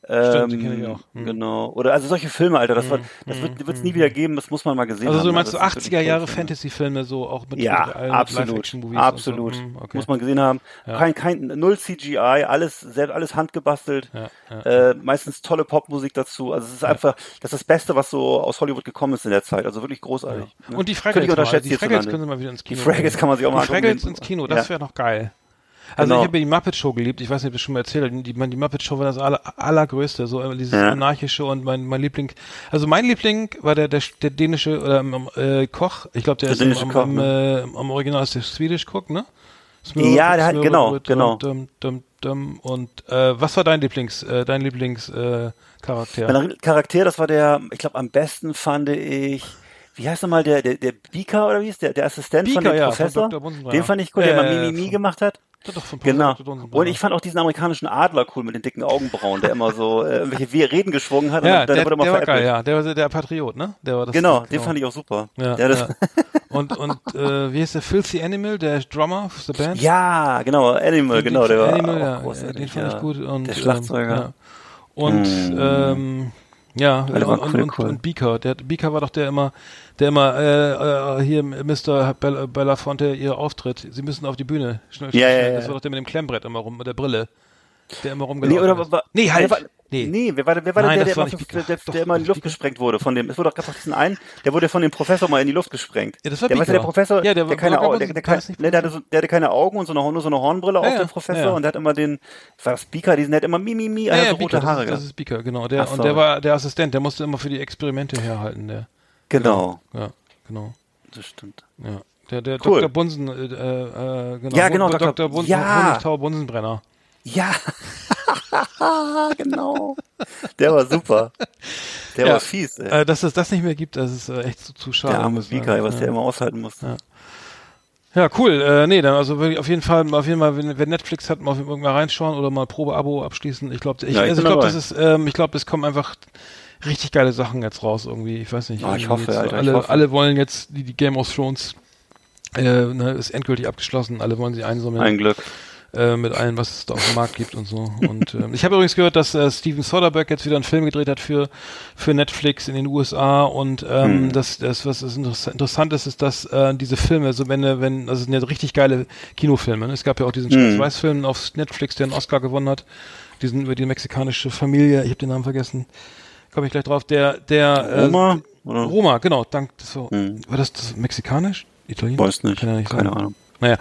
[SPEAKER 2] Stimmt,
[SPEAKER 3] Ähm,
[SPEAKER 2] kenn ich auch. Mhm.
[SPEAKER 3] Genau. Oder also solche Filme, Alter, das, wird, das wird es nie wieder geben, das muss man mal gesehen
[SPEAKER 2] Also
[SPEAKER 3] haben.
[SPEAKER 2] so meinst du
[SPEAKER 3] das sind
[SPEAKER 2] 80er
[SPEAKER 3] wirklich
[SPEAKER 2] Jahre. Fantasy-Filme, so auch mit,
[SPEAKER 3] Ja,
[SPEAKER 2] mit allen
[SPEAKER 3] absolut, absolut.
[SPEAKER 2] so. Hm, okay.
[SPEAKER 3] Muss man gesehen haben.
[SPEAKER 2] Ja.
[SPEAKER 3] Kein, kein, null CGI, alles, selbst, alles handgebastelt.
[SPEAKER 2] Ja, ja.
[SPEAKER 3] Äh, meistens tolle Popmusik dazu. Also es ist einfach, das ist das Beste, was so aus Hollywood gekommen ist in der Zeit. Also wirklich großartig. ne?
[SPEAKER 2] Und die Fraggles, mal. die Fraggles können sie mal wieder ins Kino
[SPEAKER 3] Die Fraggles kann man sich auch mal
[SPEAKER 2] Die Fraggles ins Kino, das wäre noch geil. Also
[SPEAKER 3] Genau.
[SPEAKER 2] ich habe ja die Muppet Show geliebt. Ich weiß nicht, ob ich das schon mal erzählt habe. Die, die, Muppet Show war das aller, allergrößte, so äh, dieses
[SPEAKER 3] Ja.
[SPEAKER 2] anarchische und mein, mein Liebling. Also mein Liebling war der der, der dänische oder ähm, äh, Koch. Ich glaube, der,
[SPEAKER 3] Der
[SPEAKER 2] ist am,
[SPEAKER 3] Koch,
[SPEAKER 2] am,
[SPEAKER 3] ne?
[SPEAKER 2] äh, am Original ist der Swedish Cook, ne?
[SPEAKER 3] Ja, der hat- genau,
[SPEAKER 2] mit,
[SPEAKER 3] genau.
[SPEAKER 2] Und, dum, dum, dum, und äh, was war dein Lieblings, äh, dein Lieblings äh, Charakter?
[SPEAKER 3] Mein Charakter, das war der, ich glaube, am besten fand ich, wie heißt nochmal der, der, der Beaker oder wie ist der, der Assistent von
[SPEAKER 2] Beaker,
[SPEAKER 3] dem
[SPEAKER 2] ja, von
[SPEAKER 3] Professor?
[SPEAKER 2] Dr. Bunsenbrenner.
[SPEAKER 3] den fand ich cool, der
[SPEAKER 2] Äh,
[SPEAKER 3] mal Mimimi
[SPEAKER 2] von-
[SPEAKER 3] gemacht hat. Genau. Und ich fand auch diesen amerikanischen Adler cool mit den dicken Augenbrauen, der immer so äh, irgendwelche We- Reden geschwungen hat.
[SPEAKER 2] ja, der,
[SPEAKER 3] immer
[SPEAKER 2] der war geil, ja. Der war der Patriot, ne? Der war das,
[SPEAKER 3] Genau, den fand ich auch super.
[SPEAKER 2] Ja,
[SPEAKER 3] Ja.
[SPEAKER 2] Und, und äh, wie heißt der? Filthy Animal, der Drummer of the Band?
[SPEAKER 3] ja genau, Animal,
[SPEAKER 2] Den-
[SPEAKER 3] genau, der war
[SPEAKER 2] Animal, ja,
[SPEAKER 3] großartig,
[SPEAKER 2] den fand ich gut. Und,
[SPEAKER 3] Der Schlagzeuger.
[SPEAKER 2] Ähm, ja. Und ähm, ja,
[SPEAKER 3] der war
[SPEAKER 2] und,
[SPEAKER 3] cool,
[SPEAKER 2] und,
[SPEAKER 3] cool.
[SPEAKER 2] und Beaker. Der Beaker war doch der immer, der immer äh, äh, hier Mr. Bella, Belafonte ihr Auftritt. Sie müssen auf die Bühne. Schnell, schnell,
[SPEAKER 3] Ja,
[SPEAKER 2] schnell.
[SPEAKER 3] ja.
[SPEAKER 2] Das war doch der mit dem Klemmbrett immer rum, mit der Brille. Der immer
[SPEAKER 3] Nee,
[SPEAKER 2] rumgelaufen
[SPEAKER 3] oder
[SPEAKER 2] ist.
[SPEAKER 3] war,
[SPEAKER 2] Nee, halt.
[SPEAKER 3] der war,
[SPEAKER 2] nee, Nee.
[SPEAKER 3] Nee, wer war, der- wer war
[SPEAKER 2] Nein,
[SPEAKER 3] der, der,
[SPEAKER 2] war
[SPEAKER 3] der,
[SPEAKER 2] Beaker.
[SPEAKER 3] der,
[SPEAKER 2] Doch,
[SPEAKER 3] der immer in die Luft
[SPEAKER 2] das
[SPEAKER 3] gesprengt wurde? Von dem, es wurde doch gab doch diesen einen, der wurde von dem Professor mal in die Luft gesprengt.
[SPEAKER 2] Ja, das war
[SPEAKER 3] der, weißt du, der. Professor,
[SPEAKER 2] Ja, der
[SPEAKER 3] der, keine Augen, der, der, kein, nee, der, hatte so, der hatte keine Augen und so eine, nur so eine Hornbrille
[SPEAKER 2] Ja,
[SPEAKER 3] auf
[SPEAKER 2] ja,
[SPEAKER 3] dem Professor
[SPEAKER 2] ja.
[SPEAKER 3] und der hat immer den, war das Beaker, diesen, der hat immer Mimimi,
[SPEAKER 2] Ja,
[SPEAKER 3] also
[SPEAKER 2] ja,
[SPEAKER 3] rote
[SPEAKER 2] Beaker,
[SPEAKER 3] Haare
[SPEAKER 2] das, ist, das ist Beaker, genau. Der,
[SPEAKER 3] so.
[SPEAKER 2] Und der war der Assistent, der musste immer für die Experimente herhalten, der.
[SPEAKER 3] Genau,
[SPEAKER 2] Ja, genau.
[SPEAKER 3] das stimmt.
[SPEAKER 2] Ja. Der, der
[SPEAKER 3] Cool.
[SPEAKER 2] Dr. Bunsen, äh, äh, genau.
[SPEAKER 3] Ja, genau,
[SPEAKER 2] Dr.
[SPEAKER 3] Dr.
[SPEAKER 2] Bunsen,
[SPEAKER 3] Ja.
[SPEAKER 2] Honigtau Bunsenbrenner.
[SPEAKER 3] Ja, genau. Der war super. Der
[SPEAKER 2] Ja.
[SPEAKER 3] war fies, ey.
[SPEAKER 2] Äh, dass es das nicht mehr gibt, das ist äh, echt zu, zu schade.
[SPEAKER 3] der arme
[SPEAKER 2] muss sagen.
[SPEAKER 3] was
[SPEAKER 2] ja.
[SPEAKER 3] der immer aushalten musste.
[SPEAKER 2] Ja. Ja, cool. Äh, nee, dann also auf jeden Fall, auf jeden Fall, wenn, wenn Netflix hat, mal irgendwann reinschauen oder mal Probe-Abo abschließen. Ich glaube, ich,
[SPEAKER 3] Ja, ich
[SPEAKER 2] also ich glaube, das ist, ähm, ich glaube, es kommen einfach richtig geile Sachen jetzt raus irgendwie. Ich weiß nicht.
[SPEAKER 3] Ah, ich hoffe, Alter, ich
[SPEAKER 2] alle,
[SPEAKER 3] hoffe.
[SPEAKER 2] alle wollen jetzt die, die Game of Thrones äh, ne, ist endgültig abgeschlossen. Alle wollen sie einsammeln
[SPEAKER 3] Ein Glück.
[SPEAKER 2] äh, mit allem, was es da auf dem Markt gibt und so. Und ähm, ich habe übrigens gehört, dass äh, Steven Soderbergh jetzt wieder einen Film gedreht hat für für Netflix in den USA und ähm,
[SPEAKER 3] Hm.
[SPEAKER 2] das, das was ist interess interessant ist, ist, dass äh, diese Filme, so wenn äh, wenn das sind ja richtig geile Kinofilme. Ne? Es gab ja auch diesen
[SPEAKER 3] Hm.
[SPEAKER 2] Schwarz-Weiß-Film auf Netflix, der einen Oscar gewonnen hat, diesen über die mexikanische Familie. Ich habe den Namen vergessen. Komme ich gleich drauf. Der der äh,
[SPEAKER 3] Roma? Oder?
[SPEAKER 2] Roma, genau. Dank. Das war,
[SPEAKER 3] Hm.
[SPEAKER 2] war das, das mexikanisch? Italienisch?
[SPEAKER 3] Weiß nicht.
[SPEAKER 2] Kann ja nicht
[SPEAKER 3] Keine
[SPEAKER 2] sein.
[SPEAKER 3] Ahnung.
[SPEAKER 2] Naja.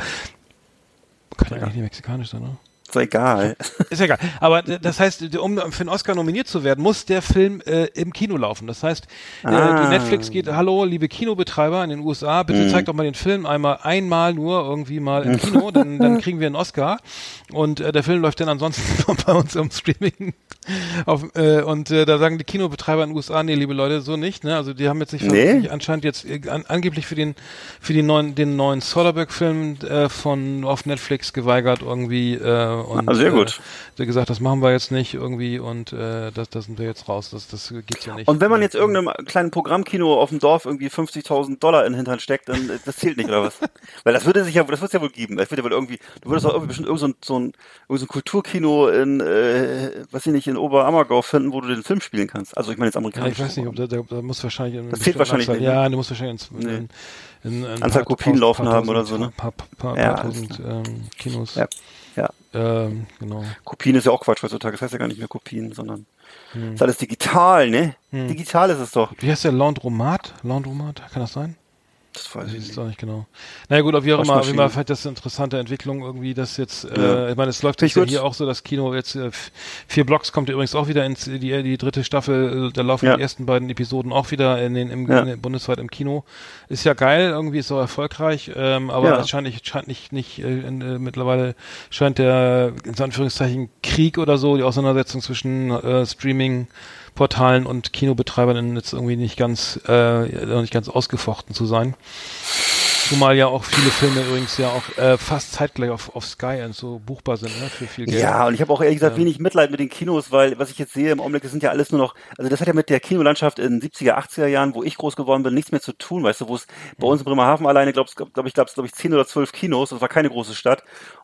[SPEAKER 2] Kann ja eigentlich nicht mexikanisch sein, oder?
[SPEAKER 3] Ist doch egal.
[SPEAKER 2] Ist ja egal. Aber das heißt, um für einen Oscar nominiert zu werden, muss der Film äh, im Kino laufen. Das heißt, äh,
[SPEAKER 3] Ah.
[SPEAKER 2] die Netflix geht, hallo, liebe Kinobetreiber in den USA, bitte
[SPEAKER 3] Mhm.
[SPEAKER 2] zeigt doch mal den Film einmal, einmal nur irgendwie mal im Kino, dann, dann kriegen wir einen Oscar. Und äh, der Film läuft dann ansonsten bei uns im Streaming. Auf, äh, und äh, da sagen die Kinobetreiber in den USA, nee, liebe Leute, so nicht. Ne? Also die haben jetzt nicht
[SPEAKER 3] Nee?
[SPEAKER 2] sich anscheinend jetzt äh, an, angeblich für den für den neuen den neuen Soderbergh-Film äh, von auf Netflix geweigert irgendwie. Äh, und,
[SPEAKER 3] Ah, sehr
[SPEAKER 2] Äh,
[SPEAKER 3] gut.
[SPEAKER 2] der gesagt, das machen wir jetzt nicht irgendwie und äh, das, das sind wir jetzt raus. Das, das geht ja nicht.
[SPEAKER 3] Und wenn man jetzt irgendeinem kleinen Programmkino auf dem Dorf irgendwie 50.000 Dollar in den Hintern steckt, dann äh, das zählt nicht, oder was? Weil das würde sich ja, das wird es ja wohl geben. Das wird ja wohl irgendwie, du würdest auch irgendwie bestimmt irgend so ein, so ein, so ein Kulturkino in, äh, was ich nicht, in Oberammergau finden, wo du den Film spielen kannst. Also ich meine jetzt
[SPEAKER 2] ja,
[SPEAKER 3] amerikanisch.
[SPEAKER 2] ich weiß nicht, ob da, da, da muss wahrscheinlich in
[SPEAKER 3] Das zählt wahrscheinlich
[SPEAKER 2] Anzahl,
[SPEAKER 3] nicht, ne?
[SPEAKER 2] Ja, du musst wahrscheinlich ins,
[SPEAKER 3] Nee.
[SPEAKER 2] in, in, in
[SPEAKER 3] Anzahl Kopien laufen haben oder so, ne?
[SPEAKER 2] Paar, paar, paar,
[SPEAKER 3] Ja,
[SPEAKER 2] tausend ähm, Kinos.
[SPEAKER 3] Ja.
[SPEAKER 2] Ähm, genau.
[SPEAKER 3] Kopien ist ja auch Quatsch heutzutage. Das heißt ja gar nicht mehr Kopien, sondern
[SPEAKER 2] Hm.
[SPEAKER 3] ist alles digital, ne? Digital ist es doch.
[SPEAKER 2] Wie heißt der Laundromat? Laundromat? Kann das sein?
[SPEAKER 3] Das weiß
[SPEAKER 2] Ich
[SPEAKER 3] ich nicht.
[SPEAKER 2] auch nicht genau. Naja gut, auf wie auch immer, wie immer fand das eine interessante Entwicklung irgendwie, dass jetzt,
[SPEAKER 3] Ja.
[SPEAKER 2] äh, ich meine, es läuft jetzt ja hier auch so, das Kino jetzt, äh, vier Blocks kommt übrigens auch wieder ins, die, die dritte Staffel, äh, da laufen
[SPEAKER 3] Ja.
[SPEAKER 2] die ersten beiden Episoden auch wieder in den, im, in, den- bundesweit im Kino. Ist ja geil, irgendwie ist auch erfolgreich, ähm, aber es scheint nicht, scheint nicht, nicht, äh, in, äh, mittlerweile scheint der, in Anführungszeichen, Krieg oder so, die Auseinandersetzung zwischen äh, Streaming, Portalen und Kinobetreibern jetzt irgendwie nicht ganz, äh, noch nicht ganz ausgefochten zu sein. Zumal ja auch viele Filme übrigens ja auch äh, fast zeitgleich auf, auf Sky und so buchbar sind, ne, für viel Geld.
[SPEAKER 3] Ja, und ich habe auch ehrlich gesagt
[SPEAKER 2] Ja.
[SPEAKER 3] wenig Mitleid mit den Kinos, weil was ich jetzt sehe im Augenblick, das sind ja alles nur noch, also das hat ja mit der Kinolandschaft in 70er, 80er Jahren, wo ich groß geworden bin, nichts mehr zu tun, weißt du, wo es bei uns in Bremerhaven alleine, glaubst glaub ich, glaub's, glaub ich, 10 oder 12 Kinos, das war keine große Stadt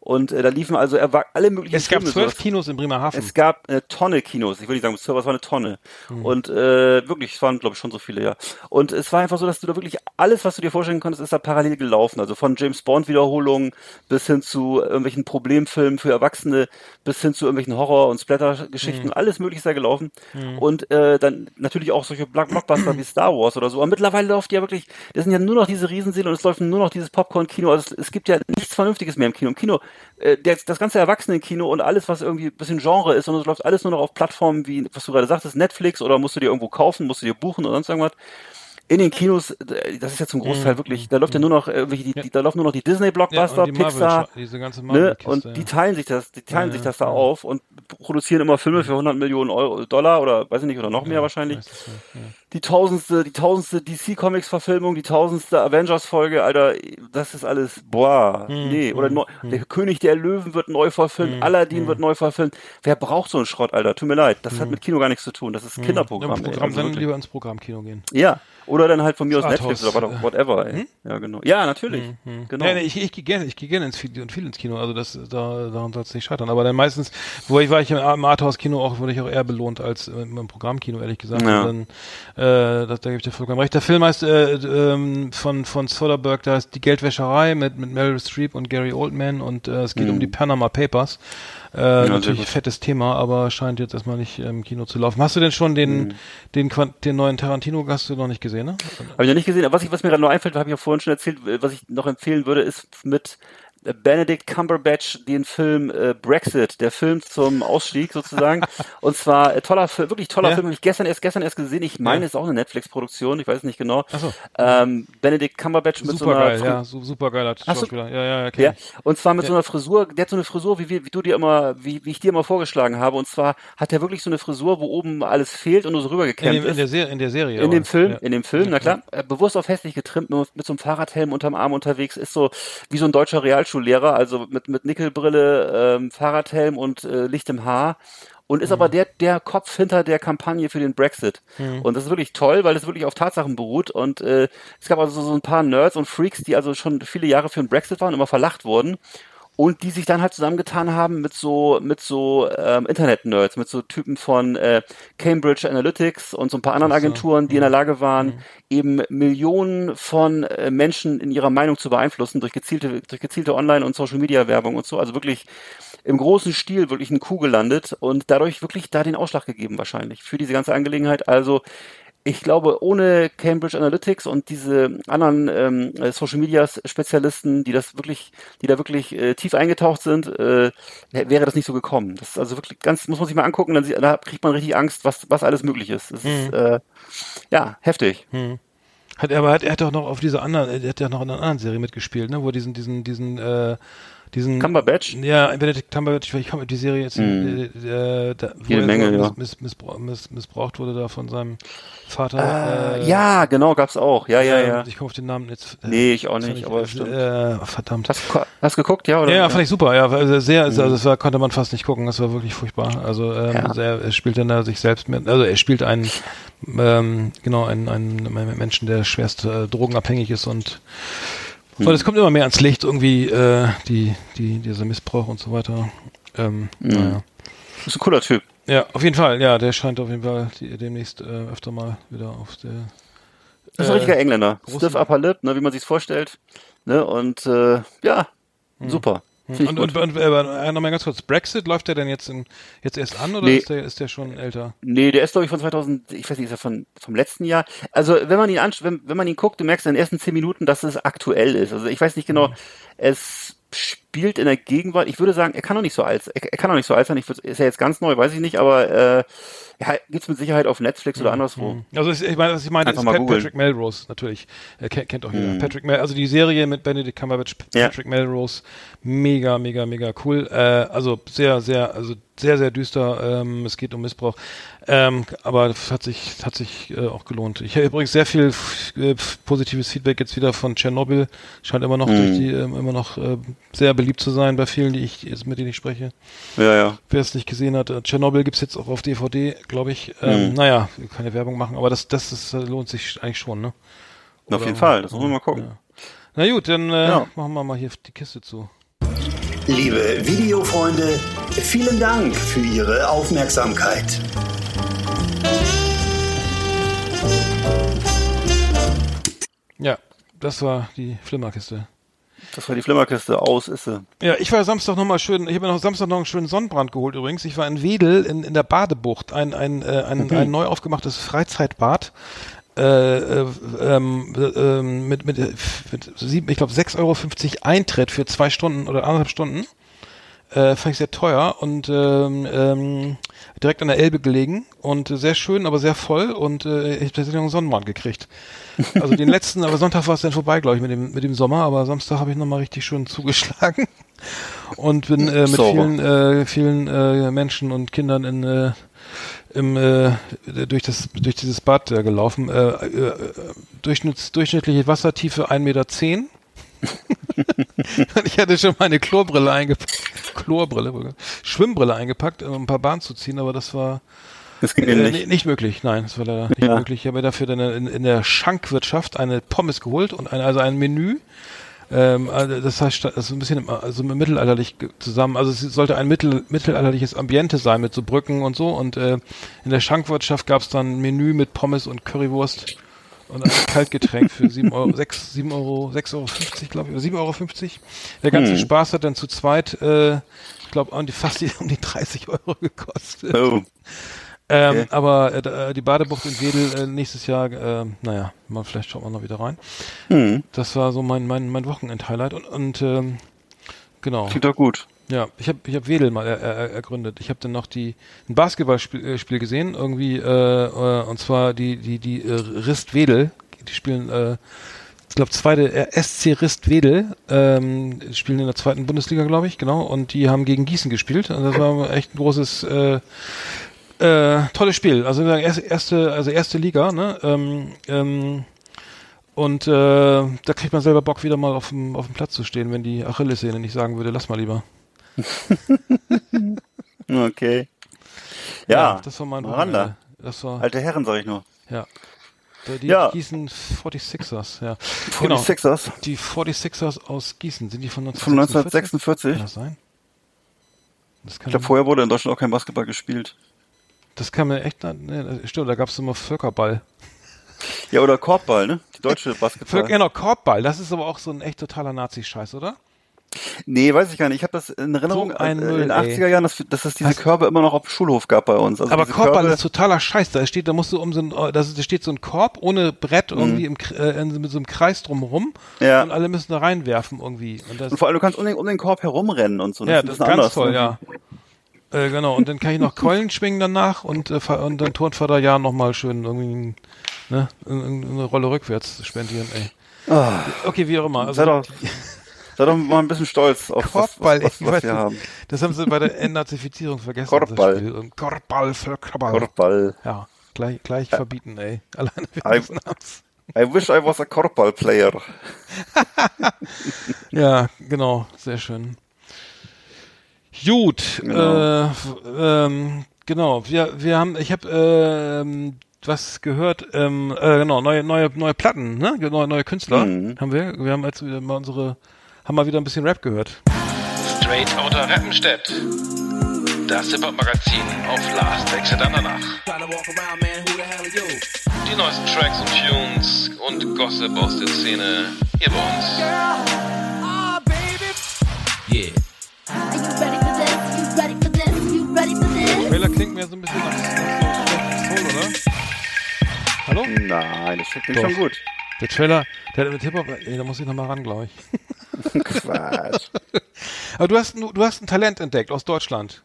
[SPEAKER 3] und äh, da liefen also erwa- alle möglichen
[SPEAKER 2] Es gab
[SPEAKER 3] Filme.
[SPEAKER 2] zwölf. Kinos in Bremerhaven.
[SPEAKER 3] Es gab eine Tonne Kinos. Ich will nicht sagen, es war eine Tonne.
[SPEAKER 2] Hm.
[SPEAKER 3] Und äh, wirklich, es waren, glaube ich, schon so viele, ja. Und es war einfach so, dass du da wirklich alles, was du dir vorstellen konntest, ist da parallel gelaufen. Also von James Bond Wiederholungen bis hin zu irgendwelchen Problemfilmen für Erwachsene, bis hin zu irgendwelchen Horror- und Splatter-Geschichten.
[SPEAKER 2] Hm.
[SPEAKER 3] Alles mögliche ist da gelaufen. Und äh, dann natürlich auch solche Block- Blockbuster wie Star Wars oder so. Aber mittlerweile läuft ja wirklich, das sind ja nur noch diese Riesenseele und es läuft nur noch dieses Popcorn-Kino. Also es, es gibt ja nichts Vernünftiges mehr im Kino. Im Kino, äh, das, das ganze Erwachsenen-Kino und alles, was irgendwie ein bisschen Genre ist, und es läuft alles nur noch auf Plattformen wie, was du gerade sagtest, Netflix oder musst du dir irgendwo kaufen, musst du dir buchen oder sonst irgendwas. In den Kinos, äh, das ist ja zum Großteil wirklich, da läuft ja nur noch irgendwelche, die, die, da laufen nur noch die
[SPEAKER 2] ja,
[SPEAKER 3] Disney-Blockbuster,
[SPEAKER 2] und die
[SPEAKER 3] Pixar,
[SPEAKER 2] diese ganze
[SPEAKER 3] ne? Und
[SPEAKER 2] ja.
[SPEAKER 3] die teilen sich das, die teilen
[SPEAKER 2] Ja,
[SPEAKER 3] sich
[SPEAKER 2] ja,
[SPEAKER 3] das da
[SPEAKER 2] ja.
[SPEAKER 3] auf und produzieren immer Filme für 100 Millionen Euro, Dollar oder weiß ich nicht, oder noch mehr
[SPEAKER 2] Ja,
[SPEAKER 3] wahrscheinlich.
[SPEAKER 2] ja.
[SPEAKER 3] Die tausendste, die tausendste DC Comics Verfilmung, die tausendste Avengers Folge, Alter, das ist alles, boah,
[SPEAKER 2] Hm,
[SPEAKER 3] nee, oder neu, der König der Löwen wird neu verfilmt, Aladdin wird neu verfilmt. Wer braucht so einen Schrott, Alter? Tut mir leid, das hat mit Kino gar nichts zu tun, das ist Kinderprogramm.
[SPEAKER 2] Ja,
[SPEAKER 3] ey,
[SPEAKER 2] Programm,
[SPEAKER 3] also
[SPEAKER 2] dann
[SPEAKER 3] wirklich.
[SPEAKER 2] lieber ins Programmkino gehen.
[SPEAKER 3] Ja, oder dann halt von mir aus
[SPEAKER 2] Das
[SPEAKER 3] Netflix oder what- whatever, ey. Ja, genau. Ja, natürlich. Genau.
[SPEAKER 2] Ja, nee, ich, ich gehe gerne, ich gehe gerne ins Video und viel ins Kino, also das da, daran soll es nicht scheitern. Aber dann meistens, wo ich war ich im, im Arthouse-Kino auch, wurde ich auch eher belohnt als im, Programmkino, ehrlich gesagt.
[SPEAKER 3] Ja.
[SPEAKER 2] Und dann Äh, da, da gebe ich dir vollkommen recht. Der Film heißt äh, ähm, von von Soderbergh, da ist die Geldwäscherei mit mit Meryl Streep und Gary Oldman und äh, es geht um die Panama Papers. Äh,
[SPEAKER 3] sehr
[SPEAKER 2] natürlich fettes Thema, aber scheint jetzt erstmal nicht im Kino zu laufen. Hast du denn schon den
[SPEAKER 3] Mhm.
[SPEAKER 2] den Quan- den neuen Tarantino hast du noch nicht gesehen, ne?
[SPEAKER 3] Habe ich noch nicht gesehen. Aber was, ich, was mir gerade noch einfällt, habe ich ja vorhin schon erzählt, äh, was ich noch empfehlen würde, ist mit Benedict Cumberbatch den Film äh, Brexit, der Film zum Ausstieg sozusagen. Und zwar äh, toller Film, wirklich toller
[SPEAKER 2] Ja.
[SPEAKER 3] Film. Habe ich gestern erst gestern erst gesehen. Ich meine,
[SPEAKER 2] Ja.
[SPEAKER 3] es ist auch eine Netflix-Produktion. Ich weiß es nicht genau.
[SPEAKER 2] Ach so.
[SPEAKER 3] Ähm, Benedict Cumberbatch mit so
[SPEAKER 2] Super
[SPEAKER 3] einer
[SPEAKER 2] geil,
[SPEAKER 3] Fri-
[SPEAKER 2] ja, su super geiler Schauspieler. Ja, ja, ja,
[SPEAKER 3] Ja, und zwar mit so einer Frisur, der hat so eine Frisur, wie, wie du dir immer, wie, wie ich dir immer vorgeschlagen habe. Und zwar hat er wirklich so eine Frisur, wo oben alles fehlt und nur so
[SPEAKER 2] In,
[SPEAKER 3] rübergekämmt
[SPEAKER 2] dem, in, der Serie, in der Serie.
[SPEAKER 3] In dem. Film,
[SPEAKER 2] Ja.
[SPEAKER 3] in dem Film, na klar, äh, bewusst auf hässlich getrimmt, mit, mit so einem Fahrradhelm unterm Arm unterwegs, ist so wie so ein deutscher Realschullehrer, also mit, mit Nickelbrille, ähm, Fahrradhelm und äh, lichtem Haar. Und ist aber der, der Kopf hinter der Kampagne für den Brexit. Und das ist wirklich toll, weil es wirklich auf Tatsachen beruht. Und äh, es gab also so ein paar Nerds und Freaks, die also schon viele Jahre für den Brexit waren, immer verlacht wurden und die sich dann halt zusammengetan haben mit so mit so ähm, Internet-Nerds, mit so Typen von äh, Cambridge Analytics und so ein paar anderen Agenturen, die in der Lage waren, eben Millionen von äh, Menschen in ihrer Meinung zu beeinflussen durch gezielte durch gezielte Online- und Social-Media-Werbung und so. Also wirklich im großen Stil wirklich ein Kuh gelandet und dadurch wirklich da den Ausschlag gegeben wahrscheinlich für diese ganze Angelegenheit. Also ich glaube, ohne Cambridge Analytics und diese anderen ähm, äh, Social Media Spezialisten, die das wirklich, die da wirklich äh, tief eingetaucht sind, äh, wäre das nicht so gekommen. Das ist also wirklich ganz, muss man sich mal angucken, dann, da kriegt man richtig Angst, was, was alles möglich ist. Das ist äh, ja heftig.
[SPEAKER 2] Hat, aber hat, er hat doch noch auf dieser anderen, er hat ja noch in einer anderen Serie mitgespielt, ne, wo er diesen, diesen, diesen, äh, diesen.
[SPEAKER 3] Cumberbatch?
[SPEAKER 2] Ja, Benedict Cumberbatch, ich komme die Serie jetzt, äh, äh, da, wo
[SPEAKER 3] Jede
[SPEAKER 2] er
[SPEAKER 3] Menge,
[SPEAKER 2] so
[SPEAKER 3] ja.
[SPEAKER 2] miss, miss, missbrauch, miss, missbraucht wurde da von seinem Vater.
[SPEAKER 3] Äh, ja, genau, gab's auch. Ja, ja, ja.
[SPEAKER 2] Ich komme auf den Namen jetzt. Äh,
[SPEAKER 3] Nee, ich auch nicht,
[SPEAKER 2] ich,
[SPEAKER 3] aber
[SPEAKER 2] äh,
[SPEAKER 3] stimmt.
[SPEAKER 2] Äh, verdammt.
[SPEAKER 3] Hast, du- hast geguckt, ja? Oder?
[SPEAKER 2] Ja, ja, fand ich super. Ja, war sehr, also das war, konnte man fast nicht gucken. Das war wirklich furchtbar. Also ähm,
[SPEAKER 3] Ja.
[SPEAKER 2] sehr, er spielt dann da sich selbst mit. Also er spielt einen, ähm, genau einen, einen, einen Menschen, der schwerst äh, drogenabhängig ist und
[SPEAKER 3] Hm.
[SPEAKER 2] und es kommt immer mehr ans Licht irgendwie äh, die die dieser Missbrauch und so weiter. Ähm,
[SPEAKER 3] Hm.
[SPEAKER 2] naja.
[SPEAKER 3] Ist ein cooler Typ.
[SPEAKER 2] Ja, auf jeden Fall. Ja, der scheint auf jeden Fall die, demnächst äh, öfter mal wieder auf der
[SPEAKER 3] Das ist ein
[SPEAKER 2] Äh,
[SPEAKER 3] richtiger Engländer. Stiff Upper Lip, ne, wie man sich's vorstellt. Ne, und äh, ja, super.
[SPEAKER 2] Und, und, und äh, nochmal ganz kurz, Brexit, läuft der denn jetzt, in, jetzt erst an oder
[SPEAKER 3] Nee.
[SPEAKER 2] ist, der, ist der schon älter?
[SPEAKER 3] Nee, der ist, glaube ich, von 2000, ich weiß nicht, ist er von, vom letzten Jahr. Also, wenn man ihn anschaut, wenn, wenn man ihn guckt, du merkst in den ersten zehn Minuten, dass es aktuell ist. Also, ich weiß nicht genau, es spielt in der Gegenwart. Ich würde sagen, er kann doch nicht so alt, er, er kann doch nicht so alt sein. Ich würde, ist er jetzt ganz neu, weiß ich nicht, aber, äh, ja, gibt's mit Sicherheit auf Netflix oder anderswo.
[SPEAKER 2] Also es- ich meine, was ich meine,
[SPEAKER 3] Einfach
[SPEAKER 2] ist Pat. Patrick Melrose natürlich. Er kennt, kennt auch jeder. Patrick Mel, also die Serie mit Benedict Cumberbatch,
[SPEAKER 3] Ja.
[SPEAKER 2] Patrick Melrose, mega, mega, mega cool. Äh, also sehr, sehr, also sehr, sehr düster. Ähm, es geht um Missbrauch. Ähm, aber es hat sich, hat sich äh, auch gelohnt. Ich habe übrigens sehr viel äh, positives Feedback jetzt wieder von Tschernobyl. Scheint immer noch durch die, ähm, immer noch äh, sehr beliebt zu sein bei vielen, die ich jetzt mit denen ich spreche.
[SPEAKER 3] Ja, ja.
[SPEAKER 2] Wer es nicht gesehen hat, äh, Tschernobyl gibt's jetzt auch auf DVD, glaube ich. Ähm, Naja, keine Werbung machen, aber das, das ist, äh, lohnt sich eigentlich schon, ne?
[SPEAKER 3] Auf jeden Fall, das muss man mal gucken.
[SPEAKER 2] Ja. Na gut, dann äh,
[SPEAKER 3] Ja.
[SPEAKER 2] machen wir mal hier die Kiste zu.
[SPEAKER 4] Liebe Videofreunde, vielen Dank für Ihre Aufmerksamkeit.
[SPEAKER 2] Das war die Flimmerkiste.
[SPEAKER 3] Das war die Flimmerkiste. Aus ist sie.
[SPEAKER 2] Ja, ich war Samstag noch mal schön, ich habe mir noch Samstag noch einen schönen Sonnenbrand geholt übrigens. Ich war in Wedel in, in der Badebucht, ein, ein, äh, ein, ein neu aufgemachtes Freizeitbad. Äh, äh, ähm, äh, ähm, mit, mit, äh, mit sieben, ich glaube 6,50 Euro Eintritt für zwei Stunden oder anderthalb Stunden. Äh, fand ich sehr teuer und ähm, ähm, direkt an der Elbe gelegen und äh, sehr schön, aber sehr voll und äh, ich habe tatsächlich noch einen Sonnenbrand gekriegt. Also den letzten, aber Sonntag war es dann vorbei, glaube ich, mit dem, mit dem Sommer, aber Samstag habe ich nochmal richtig schön zugeschlagen und bin äh, mit
[SPEAKER 3] Sauber.
[SPEAKER 2] vielen, äh, vielen äh, Menschen und Kindern in äh, im, äh, durch das durch dieses Bad äh, gelaufen. Äh, äh, Durchschnitts, durchschnittliche Wassertiefe 1,10 Meter. Ich hatte schon meine Chlorbrille eingepackt, Chlorbrille, Schwimmbrille eingepackt, um ein paar Bahnen zu ziehen, aber das war
[SPEAKER 3] Das ging
[SPEAKER 2] äh, nicht.
[SPEAKER 3] nicht.
[SPEAKER 2] möglich. Nein, das war leider nicht
[SPEAKER 3] Ja.
[SPEAKER 2] möglich. Ich habe mir dafür dann in, in der Schankwirtschaft eine Pommes geholt und ein, also ein Menü Ähm, also das heißt, sta- also ein bisschen im, also mittelalterlich zusammen. Also es sollte ein mittel, mittelalterliches Ambiente sein mit so Brücken und so. Und äh, in der Schankwirtschaft gab es dann ein Menü mit Pommes und Currywurst und ein Kaltgetränk für 7 Euro, 6, 7 Euro, 6,50 Euro, glaube ich, oder 7,50 Euro. Der ganze Spaß hat dann zu zweit, äh, ich glaube, um die, fast um die 30 Euro gekostet.
[SPEAKER 3] Oh.
[SPEAKER 2] Ähm,
[SPEAKER 3] Okay.
[SPEAKER 2] aber äh, äh, die Badebucht in Wedel äh, nächstes Jahr, äh, naja, mal vielleicht schaut man noch wieder rein.
[SPEAKER 3] Hm.
[SPEAKER 2] Das war so mein mein mein Wochenend-Highlight und, und ähm, genau.
[SPEAKER 3] Klingt doch gut.
[SPEAKER 2] Ja, ich habe ich hab Wedel mal er, er, ergründet. Ich habe dann noch die ein Basketballspiel äh, Spiel gesehen, irgendwie äh, äh, und zwar die die die äh, Rist Wedel, die spielen äh, ich glaube zweite äh, SC Rist Wedel ähm, spielen in der zweiten Bundesliga, glaube ich, genau und die haben gegen Gießen gespielt und das war echt ein großes äh, äh, tolles Spiel. Also erste also erste Liga, ne? Ähm, ähm, und äh, da kriegt man selber Bock, wieder mal auf dem, auf dem Platz zu stehen, wenn die Achillessehne nicht sagen würde, lass mal lieber.
[SPEAKER 3] Okay. Ja,
[SPEAKER 2] das war mein. Wochenende. Das war,
[SPEAKER 3] Alte Herren, sag ich nur.
[SPEAKER 2] ja. Die, die
[SPEAKER 3] Ja.
[SPEAKER 2] Gießen 46ers, ja.
[SPEAKER 3] Von
[SPEAKER 2] Genau.
[SPEAKER 3] die Sixers
[SPEAKER 2] Die 46ers aus Gießen, sind die von
[SPEAKER 3] von
[SPEAKER 2] 1946?
[SPEAKER 3] 1946.
[SPEAKER 2] Kann das sein? Das
[SPEAKER 3] Ich
[SPEAKER 2] kann,
[SPEAKER 3] glaube, vorher wurde in Deutschland auch kein Basketball gespielt.
[SPEAKER 2] das kann mir echt, ne, stimmt, da gab es immer Völkerball.
[SPEAKER 3] Ja, oder Korbball, ne? Die deutsche Basketball.
[SPEAKER 2] Völker, genau, Korbball, das ist aber auch so ein echt totaler Nazi-Scheiß, oder?
[SPEAKER 3] Nee, weiß ich gar nicht. Ich habe das in Erinnerung
[SPEAKER 2] So ein
[SPEAKER 3] äh,
[SPEAKER 2] Müll,
[SPEAKER 3] in den
[SPEAKER 2] ey.
[SPEAKER 3] 80er Jahren, dass, dass es diese Körbe immer noch auf dem Schulhof gab bei uns. Also
[SPEAKER 2] Aber Korbball
[SPEAKER 3] Körbe,
[SPEAKER 2] ist totaler Scheiß. Da steht, da musst du um so ein, das, da steht so ein Korb ohne Brett
[SPEAKER 3] Mhm.
[SPEAKER 2] irgendwie im, äh, mit so einem Kreis drumherum
[SPEAKER 3] Ja.
[SPEAKER 2] und alle müssen da reinwerfen irgendwie. Und das,
[SPEAKER 3] und vor allem, du kannst um den, um den Korb herumrennen und so.
[SPEAKER 2] ja,
[SPEAKER 3] ist ein
[SPEAKER 2] das ist ganz
[SPEAKER 3] anders,
[SPEAKER 2] toll,
[SPEAKER 3] ne?
[SPEAKER 2] ja. Äh, genau. Und dann kann ich noch Keulen schwingen danach und, äh, und dann Turnvater ja nochmal schön irgendwie ne, in- in- eine Rolle rückwärts spendieren, ey.
[SPEAKER 3] Ah,
[SPEAKER 2] Okay, wie auch immer. Also,
[SPEAKER 3] sei, doch, sei doch mal ein bisschen stolz auf was,
[SPEAKER 2] Korbball,
[SPEAKER 3] was, was, was
[SPEAKER 2] weiß
[SPEAKER 3] wir haben.
[SPEAKER 2] Das haben sie bei der Entnazifizierung vergessen.
[SPEAKER 3] Korbball.
[SPEAKER 2] Korbball, Völkerball.
[SPEAKER 3] Korbball.
[SPEAKER 2] Ja, gleich, gleich verbieten, ey. Alleine wegen des Namens.
[SPEAKER 3] I wish I was a Korbball player.
[SPEAKER 2] Ja, genau, sehr schön. Gut,
[SPEAKER 3] Genau.
[SPEAKER 2] äh, ähm, genau. Wir, wir haben, ich habe ähm, was gehört, ähm, äh, genau, neue, neue, neue Platten, ne? Neue, neue Künstler
[SPEAKER 3] Mhm.
[SPEAKER 2] haben wir. Wir haben jetzt wieder mal unsere, haben mal wieder ein bisschen Rap gehört.
[SPEAKER 5] Straight Outta Rappenstedt. Das Hip-Hop-Magazin auf Last Exit Andernach. Die neuesten Tracks und Tunes und Gossip aus der Szene hier bei uns.
[SPEAKER 6] Are you ready for this? You ready for this? You ready for this?
[SPEAKER 2] Trailer klingt mir so ein bisschen nach, nach so Soul, oder? Hallo?
[SPEAKER 3] Nein, das klingt
[SPEAKER 2] Doch.
[SPEAKER 3] schon gut.
[SPEAKER 2] Der Trailer, der hat mit Hip-Hop, da muss ich nochmal ran, glaube ich.
[SPEAKER 3] Quatsch.
[SPEAKER 2] Aber du hast, du hast ein Talent entdeckt aus Deutschland.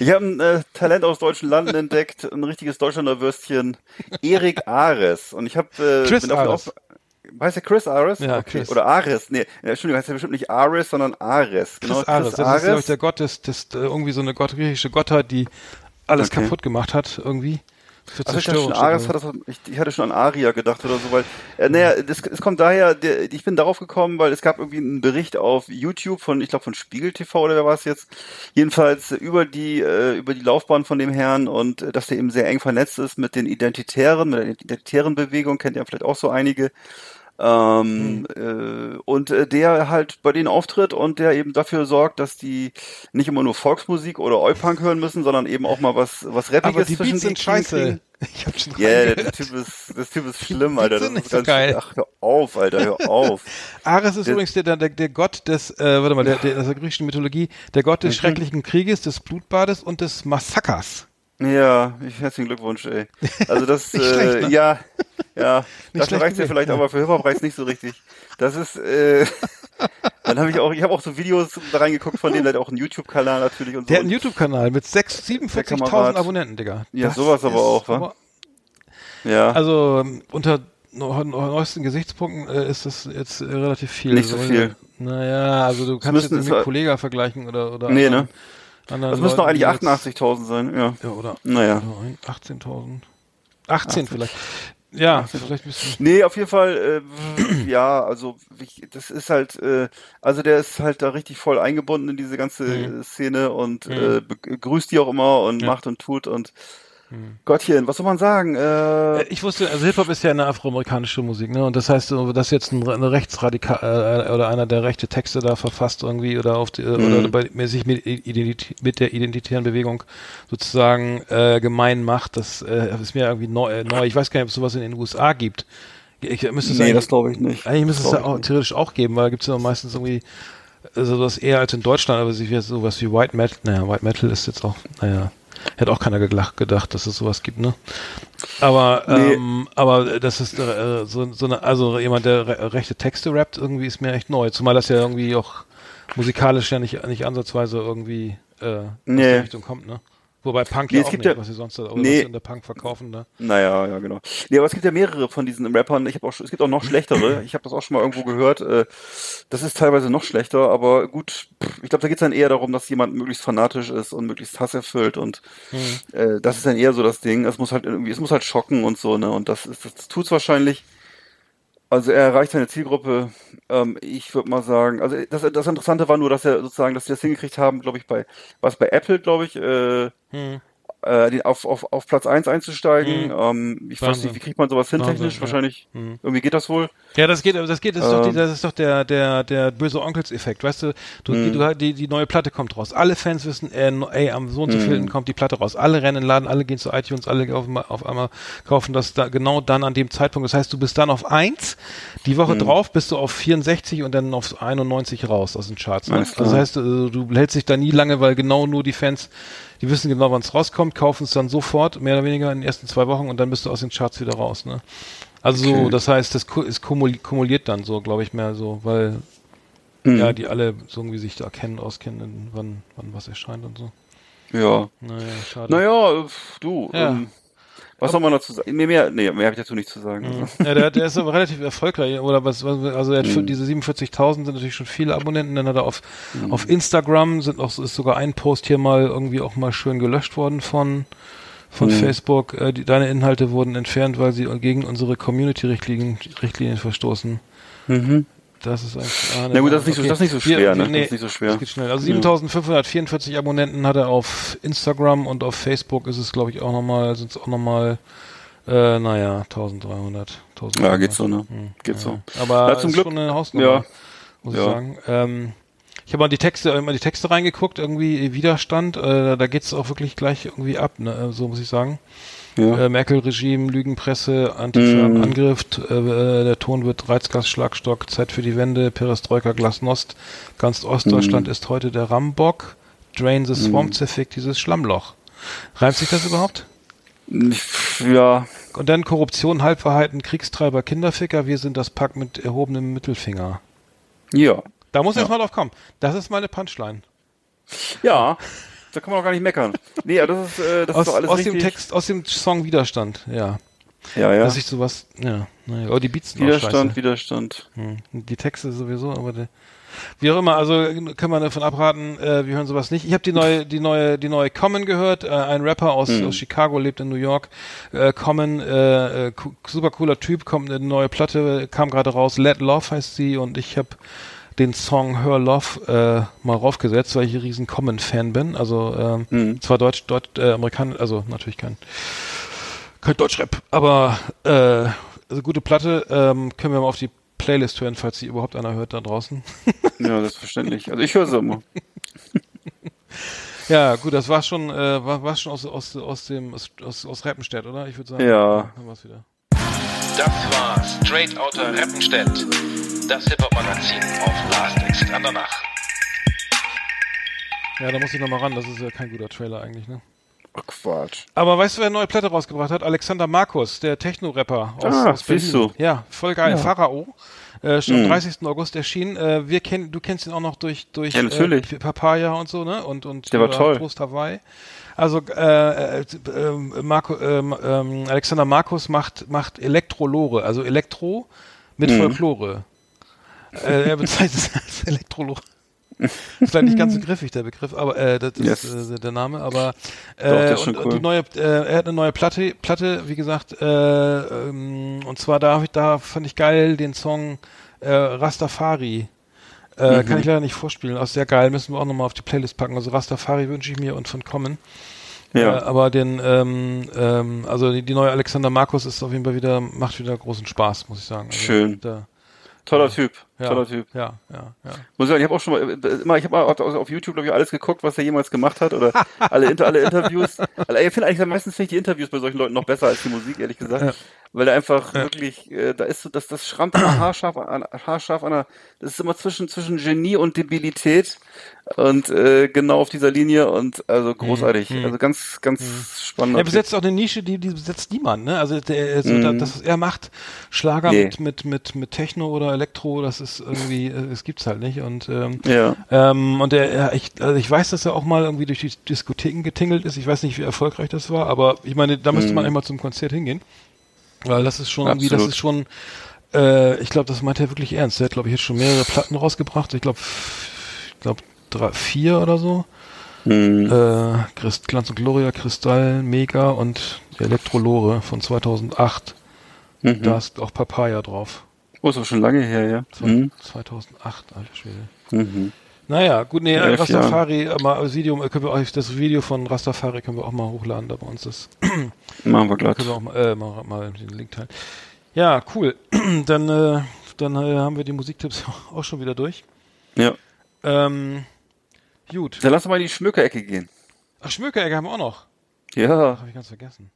[SPEAKER 3] Ich habe ein äh, Talent aus deutschen Landen entdeckt, ein richtiges Deutschlander Würstchen, Erik Ares. Und ich habe äh,
[SPEAKER 2] Chris Ares.
[SPEAKER 3] auf- Heißt der Chris Ares?
[SPEAKER 2] Ja, Chris.
[SPEAKER 3] Oder Ares. Nee, Entschuldigung, heißt er bestimmt nicht Ares, sondern Ares. Genau,
[SPEAKER 2] Chris Ares, das ist, glaube ich, der Gott des, des äh, irgendwie so eine Gott, griechische Gottheit, die alles
[SPEAKER 3] Okay.
[SPEAKER 2] kaputt gemacht hat, irgendwie. Für
[SPEAKER 3] Also ich, dachte schon,
[SPEAKER 2] Zerstörung.
[SPEAKER 3] Ares hat das, ich, ich hatte schon an Aria gedacht oder so, weil, äh, naja, das, es kommt daher, der, ich bin darauf gekommen, weil es gab irgendwie einen Bericht auf YouTube von, ich glaube von Spiegel TV oder wer war es jetzt, jedenfalls über die, äh, über die Laufbahn von dem Herrn und äh, dass der eben sehr eng vernetzt ist mit den Identitären, mit der identitären Bewegung, kennt ihr vielleicht auch so einige. Ähm, äh, und äh, der halt bei denen auftritt und der eben dafür sorgt, dass die nicht immer nur Volksmusik oder Oi-Punk hören müssen, sondern eben auch mal was, was Rappiges
[SPEAKER 2] Aber die
[SPEAKER 3] zwischen
[SPEAKER 2] Beats sind scheiße.
[SPEAKER 3] kriegen.
[SPEAKER 2] Ich hab schon
[SPEAKER 3] Ja, der, Typ ist, der Typ ist schlimm, Alter. Das
[SPEAKER 2] sind nicht
[SPEAKER 3] ist
[SPEAKER 2] so geil.
[SPEAKER 3] Ach, hör auf, Alter, hör auf.
[SPEAKER 2] Ares ist
[SPEAKER 3] Der-
[SPEAKER 2] übrigens der, der, der Gott des, äh, warte mal, der, der, aus der griechischen Mythologie, der Gott
[SPEAKER 3] Mhm.
[SPEAKER 2] des schrecklichen Krieges, des Blutbades und des Massakers.
[SPEAKER 3] Ja, ich, herzlichen Glückwunsch, ey. Also das,
[SPEAKER 2] Nicht
[SPEAKER 3] äh,
[SPEAKER 2] schlecht, ne?
[SPEAKER 3] ja, ja,
[SPEAKER 2] Nicht
[SPEAKER 3] das
[SPEAKER 2] schlecht
[SPEAKER 3] reicht ja vielleicht, aber für Hip-Hop reicht nicht so richtig. Das ist, äh, dann habe ich auch, ich habe auch so Videos da reingeguckt von dem, der hat auch einen YouTube-Kanal natürlich und so.
[SPEAKER 2] Der hat einen YouTube-Kanal mit sechs-
[SPEAKER 3] Der
[SPEAKER 2] 47.000
[SPEAKER 3] Kamerad.
[SPEAKER 2] Abonnenten, Digga.
[SPEAKER 3] Ja,
[SPEAKER 2] Das
[SPEAKER 3] sowas aber auch, wa?
[SPEAKER 2] aber-
[SPEAKER 3] ja,
[SPEAKER 2] Also unter neu- neuesten Gesichtspunkten äh, ist das jetzt äh, relativ viel.
[SPEAKER 3] Nicht so viel.
[SPEAKER 2] Naja, also du kannst jetzt nicht
[SPEAKER 3] es-
[SPEAKER 2] mit Kollega vergleichen oder oder
[SPEAKER 3] Nee,
[SPEAKER 2] anderen,
[SPEAKER 3] ne? Das müssen doch eigentlich
[SPEAKER 2] die jetzt-
[SPEAKER 3] 88.000 sein, ja.
[SPEAKER 2] Ja, oder?
[SPEAKER 3] Naja.
[SPEAKER 2] Nein, 18.000. 18 vielleicht. Ja, vielleicht ein bisschen.
[SPEAKER 3] Nee, auf jeden Fall, äh, ja, also ich, das ist halt, äh, also der ist halt da richtig voll eingebunden in diese ganze
[SPEAKER 2] Mhm.
[SPEAKER 3] Szene und äh, begrüßt die auch immer und
[SPEAKER 2] Ja.
[SPEAKER 3] macht und tut und Gottchen, was soll man sagen? Äh,
[SPEAKER 2] Äh, Ich wusste, also Hip-Hop ist ja eine afroamerikanische Musik, ne? Und das heißt, so, dass jetzt ein, eine Rechtsradikal äh, oder einer, der rechte Texte da verfasst irgendwie oder auf die, äh, oder bei, sich mit, Identität, mit der identitären Bewegung sozusagen äh, gemein macht, das äh, ist mir irgendwie neu, äh, neu. Ich weiß gar nicht, ob es sowas in den USA gibt. Ich, müsste es
[SPEAKER 3] nee, das glaube ich nicht.
[SPEAKER 2] Eigentlich müsste es ja
[SPEAKER 3] ich
[SPEAKER 2] auch theoretisch auch geben, weil da gibt es ja meistens irgendwie also das eher als in Deutschland, aber sich jetzt sowas wie White Metal, naja, White Metal ist jetzt auch, naja, hätte auch keiner gedacht, dass es sowas gibt, ne? Aber,
[SPEAKER 3] Nee.
[SPEAKER 2] ähm, aber das ist äh, so, so eine, also jemand, der re rechte Texte rappt, irgendwie ist mir echt neu, zumal das ja irgendwie auch musikalisch ja nicht, nicht ansatzweise irgendwie äh, aus
[SPEAKER 3] Nee.
[SPEAKER 2] der Richtung kommt, ne? Wobei Punk
[SPEAKER 3] Nee,
[SPEAKER 2] ja
[SPEAKER 3] es gibt
[SPEAKER 2] nicht,
[SPEAKER 3] ja-
[SPEAKER 2] was sie sonst da, oder
[SPEAKER 3] Nee.
[SPEAKER 2] was sie in der Punk verkaufen, ne?
[SPEAKER 3] Naja, ja, genau. Nee, aber es gibt ja mehrere von diesen Rappern. Ich habe auch, schon- es gibt auch noch schlechtere. Ich habe das auch schon mal irgendwo gehört. Äh, das ist teilweise noch schlechter, aber gut, ich glaube, da geht es dann eher darum, dass jemand möglichst fanatisch ist und möglichst Hass erfüllt und äh, das ist dann eher so das Ding. Es muss halt irgendwie, es muss halt schocken und so, ne? Und das ist, das tut's wahrscheinlich. Also er erreicht seine Zielgruppe. Ähm, ich würde mal sagen, also das, das Interessante war nur, dass er sozusagen, dass sie das hingekriegt haben, glaube ich, bei was bei Apple, glaube ich, äh,
[SPEAKER 2] Hm.
[SPEAKER 3] Äh, auf, auf, auf Platz 1 einzusteigen. Ähm, ich weiß
[SPEAKER 2] Wahnsinn.
[SPEAKER 3] nicht, wie kriegt man sowas hin
[SPEAKER 2] Wahnsinn,
[SPEAKER 3] technisch?
[SPEAKER 2] ja.
[SPEAKER 3] Wahrscheinlich,
[SPEAKER 2] Hm.
[SPEAKER 3] irgendwie geht das wohl.
[SPEAKER 2] Ja, das geht, das geht, das ist doch, die,
[SPEAKER 3] Ähm.
[SPEAKER 2] das ist doch der, der, der böse Onkels-Effekt, weißt du? Du,
[SPEAKER 3] Mhm.
[SPEAKER 2] du die, die neue Platte kommt raus. Alle Fans wissen, äh, ey, am so und so
[SPEAKER 3] Mhm.
[SPEAKER 2] vielen kommt die Platte raus. Alle rennen Laden, alle gehen zu iTunes, alle auf, auf einmal kaufen das da, genau dann an dem Zeitpunkt. Das heißt, du bist dann auf eins, die
[SPEAKER 3] Mhm.
[SPEAKER 2] Woche drauf bist du auf 64 und dann auf 91 raus aus den Charts. Ne? Also das heißt, äh, du hältst dich da nie lange, weil genau nur die Fans, die wissen genau, wann es rauskommt, kaufen es dann sofort, mehr oder weniger in den ersten zwei Wochen und dann bist du aus den Charts wieder raus. Ne? Also so,
[SPEAKER 3] Okay.
[SPEAKER 2] das heißt, das ist kumuli- kumuliert dann so, glaube ich, mehr so, weil
[SPEAKER 3] Mhm.
[SPEAKER 2] ja, die alle so irgendwie sich da kennen, auskennen, wann, wann was erscheint und so.
[SPEAKER 3] Ja.
[SPEAKER 2] Naja, schade.
[SPEAKER 3] Naja, du,
[SPEAKER 2] Ja.
[SPEAKER 3] ähm, was soll man dazu sagen? Nee, mehr, nee, mehr habe ich dazu nicht zu sagen.
[SPEAKER 2] Mhm.
[SPEAKER 3] Also.
[SPEAKER 2] Ja, der, der ist aber relativ erfolgreich, oder was, also er hat
[SPEAKER 3] Mhm.
[SPEAKER 2] diese 47.000 sind natürlich schon viele Abonnenten, dann hat er auf,
[SPEAKER 3] Mhm.
[SPEAKER 2] auf Instagram sind auch, ist sogar ein Post hier mal irgendwie auch mal schön gelöscht worden von, von
[SPEAKER 3] Mhm.
[SPEAKER 2] Facebook. Äh, die, deine Inhalte wurden entfernt, weil sie gegen unsere Community-Richtlinien Richtlinien verstoßen.
[SPEAKER 3] Mhm.
[SPEAKER 2] Das ist eigentlich. Ah,
[SPEAKER 3] Na gut, das ist nicht so- das ist nicht so schwer, ne? Das
[SPEAKER 2] Nee,
[SPEAKER 3] ist nicht so schwer.
[SPEAKER 2] Das geht schnell. Also
[SPEAKER 3] Ja.
[SPEAKER 2] 7544 Abonnenten hat er auf Instagram und auf Facebook ist es, glaube ich, auch nochmal, sind es auch nochmal, äh, naja, 1300. 1300.
[SPEAKER 3] Ja, geht so, ne?
[SPEAKER 2] Hm,
[SPEAKER 3] Geht
[SPEAKER 2] ja.
[SPEAKER 3] so.
[SPEAKER 2] Aber
[SPEAKER 3] Ja, zum Glück-
[SPEAKER 2] schon eine Hausnummer,
[SPEAKER 3] ja.
[SPEAKER 2] muss ich
[SPEAKER 3] Ja.
[SPEAKER 2] sagen. Ähm, ich habe mal die Texte, immer die Texte reingeguckt, irgendwie Widerstand, äh, da geht's auch wirklich gleich irgendwie ab, ne? so muss ich sagen.
[SPEAKER 3] Ja.
[SPEAKER 2] Äh, Merkel-Regime, Lügenpresse, Antifa
[SPEAKER 3] Mhm.
[SPEAKER 2] Angriff, äh, äh, der Ton wird Reizgas, Schlagstock, Zeit für die Wende, Perestroika, Glasnost. Ganz Ostdeutschland
[SPEAKER 3] Mhm.
[SPEAKER 2] ist heute der Rambock. Drain the Swamp zerfickt dieses Schlammloch. Reimt sich das überhaupt?
[SPEAKER 3] Ja,
[SPEAKER 2] Und dann Korruption, Halbwahrheiten, Kriegstreiber, Kinderficker, wir sind das Pack mit erhobenem Mittelfinger.
[SPEAKER 3] ja.
[SPEAKER 2] Da muss
[SPEAKER 3] Ja.
[SPEAKER 2] erst mal drauf kommen. Das ist meine Punchline.
[SPEAKER 3] Ja, da kann man auch gar nicht meckern. Nee, ja, das ist, äh, das
[SPEAKER 2] Aus,
[SPEAKER 3] ist doch alles
[SPEAKER 2] aus
[SPEAKER 3] richtig.
[SPEAKER 2] dem Text, aus dem Song Widerstand, ja.
[SPEAKER 3] Ja, ja.
[SPEAKER 2] Dass ich sowas, ja, naja, oh, die Beats
[SPEAKER 3] Widerstand. Widerstand.
[SPEAKER 2] Hm. Die Texte sowieso, aber der, wie auch immer, also kann man davon abraten, äh, wir hören sowas nicht. Ich habe die neue, die neue, die neue Common gehört. Äh, ein Rapper aus,
[SPEAKER 3] Hm.
[SPEAKER 2] aus Chicago lebt in New York. Äh, Common, äh, äh, super cooler Typ, kommt eine neue Platte, kam gerade raus. Let Love heißt sie und ich habe den Song Her Love äh, mal raufgesetzt, weil ich ein riesen Common-Fan bin. Also ähm,
[SPEAKER 3] Hm.
[SPEAKER 2] zwar Deutsch, Deutsch, äh, Amerikan, also natürlich kein kein Deutschrap, aber äh, also gute Platte ähm, können wir mal auf die Playlist hören, falls sie überhaupt einer hört da draußen.
[SPEAKER 3] Ja, selbstverständlich. Also ich höre sie immer.
[SPEAKER 2] ja, gut, das war schon, äh, war, war schon aus, aus, aus dem aus, aus, aus Rappenstedt, oder? Ich würde sagen.
[SPEAKER 3] Ja.
[SPEAKER 2] Haben wir's wieder.
[SPEAKER 5] Das war Straight Outta Reppenstedt, das Hip-Hop-Magazin auf Last Exit Andernach.
[SPEAKER 2] Ja, da muss ich nochmal ran, das ist ja kein guter Trailer eigentlich, ne?
[SPEAKER 3] Ach, Quatsch.
[SPEAKER 2] Aber weißt du, wer eine neue Platte rausgebracht hat? Alexander Markus, der Techno-Rapper aus,
[SPEAKER 3] Ah,
[SPEAKER 2] aus Berlin.
[SPEAKER 3] du.
[SPEAKER 2] Ja, voll geil. Pharao. Äh, schon am
[SPEAKER 3] Mhm.
[SPEAKER 2] 30. August erschienen. Äh, wir kennen, du kennst ihn auch noch durch, durch
[SPEAKER 3] Ja, natürlich.
[SPEAKER 2] Äh, Papaya und so, ne? Und, und
[SPEAKER 3] Der war
[SPEAKER 2] oder
[SPEAKER 3] toll.
[SPEAKER 2] Prost Hawaii. Also äh, äh, ähm, Marco, ähm, ähm, Alexander Markus macht, macht Elektrolore, also Elektro mit
[SPEAKER 3] Mhm.
[SPEAKER 2] Folklore. Äh, er bezeichnet es als Elektrolore. Ist vielleicht nicht ganz so griffig, der Begriff, aber äh, das ist
[SPEAKER 3] Yes.
[SPEAKER 2] äh, der Name, aber äh,
[SPEAKER 3] Doch, ist
[SPEAKER 2] und,
[SPEAKER 3] schon
[SPEAKER 2] und die
[SPEAKER 3] cool.
[SPEAKER 2] neue, äh, er hat eine neue Platte, Platte, wie gesagt, äh, ähm, und zwar da, ich, da fand ich geil den Song äh, Rastafari. Äh,
[SPEAKER 3] Mhm.
[SPEAKER 2] Kann ich leider nicht vorspielen, auch sehr geil, müssen wir auch nochmal auf die Playlist packen. Also Rastafari wünsche ich mir und von Kommen.
[SPEAKER 3] Ja.
[SPEAKER 2] Äh, aber den, ähm, ähm, also die, die neue Alexander Markus ist auf jeden Fall wieder, macht wieder großen Spaß, muss ich sagen. Also,
[SPEAKER 3] Schön.
[SPEAKER 2] Da,
[SPEAKER 3] Toller Typ.
[SPEAKER 2] Ja,
[SPEAKER 3] Toller Typ.
[SPEAKER 2] Ja, ja, ja.
[SPEAKER 3] Muss ich sagen, ich habe auch schon mal äh, immer, ich habe mal auf- auf YouTube glaube ich alles geguckt, was er jemals gemacht hat oder alle Inter, alle Interviews. Also, ich finde eigentlich meistens finde ich die Interviews bei solchen Leuten noch besser als die Musik, ehrlich gesagt, weil er einfach wirklich, äh, da ist so, dass das schrammt haarscharf an, haarscharf an der, das ist immer zwischen zwischen Genie und Debilität und äh, genau auf dieser Linie und also großartig, also ganz ganz spannend.
[SPEAKER 2] Er besetzt auch eine Nische, die, die besetzt niemand, ne? Also der, so, da, das, was er macht, Schlager
[SPEAKER 3] Mhm. Nee.
[SPEAKER 2] mit, mit, mit, mit Techno oder Elektro, das ist irgendwie, äh, das gibt's halt nicht. Und ähm,
[SPEAKER 3] Ja.
[SPEAKER 2] ähm, und er, ich, also ich weiß, dass er auch mal irgendwie durch die Diskotheken getingelt ist. Ich weiß nicht, wie erfolgreich das war, aber ich meine, da müsste man einmal zum Konzert hingehen. Weil das ist schon irgendwie, das
[SPEAKER 3] Mhm. Absolut.
[SPEAKER 2] ist schon, äh, ich glaube, das meint er wirklich ernst. Er hat, glaube ich, jetzt schon mehrere Platten rausgebracht. Ich glaube, ich glaube, drei, vier oder so.
[SPEAKER 3] Mhm.
[SPEAKER 2] Äh, Christ, Glanz und Gloria, Kristall, Mega und Elektrolore von 2008.
[SPEAKER 3] Mhm.
[SPEAKER 2] Da ist auch Papaya drauf.
[SPEAKER 3] Oh, ist auch schon lange her, ja.
[SPEAKER 2] Zwe-
[SPEAKER 3] Mhm.
[SPEAKER 2] 2008, alter Schwede.
[SPEAKER 3] Mhm.
[SPEAKER 2] Naja, gut, nee,
[SPEAKER 3] Elf
[SPEAKER 2] Rastafari, äh, mal das Video, äh, können wir euch, das Video von Rastafari können wir auch mal hochladen, da bei uns das.
[SPEAKER 3] Machen wir glatt.
[SPEAKER 2] Können wir auch mal, äh, mal, mal den Link teilen. Ja, cool. dann, äh, dann äh, haben wir die Musiktipps auch schon wieder durch.
[SPEAKER 3] Ja.
[SPEAKER 2] Ähm, gut.
[SPEAKER 3] Dann lass uns mal in die Schmökerecke gehen.
[SPEAKER 2] Ach, Schmökerecke haben wir auch noch.
[SPEAKER 3] Ja.
[SPEAKER 2] Habe ich ganz vergessen.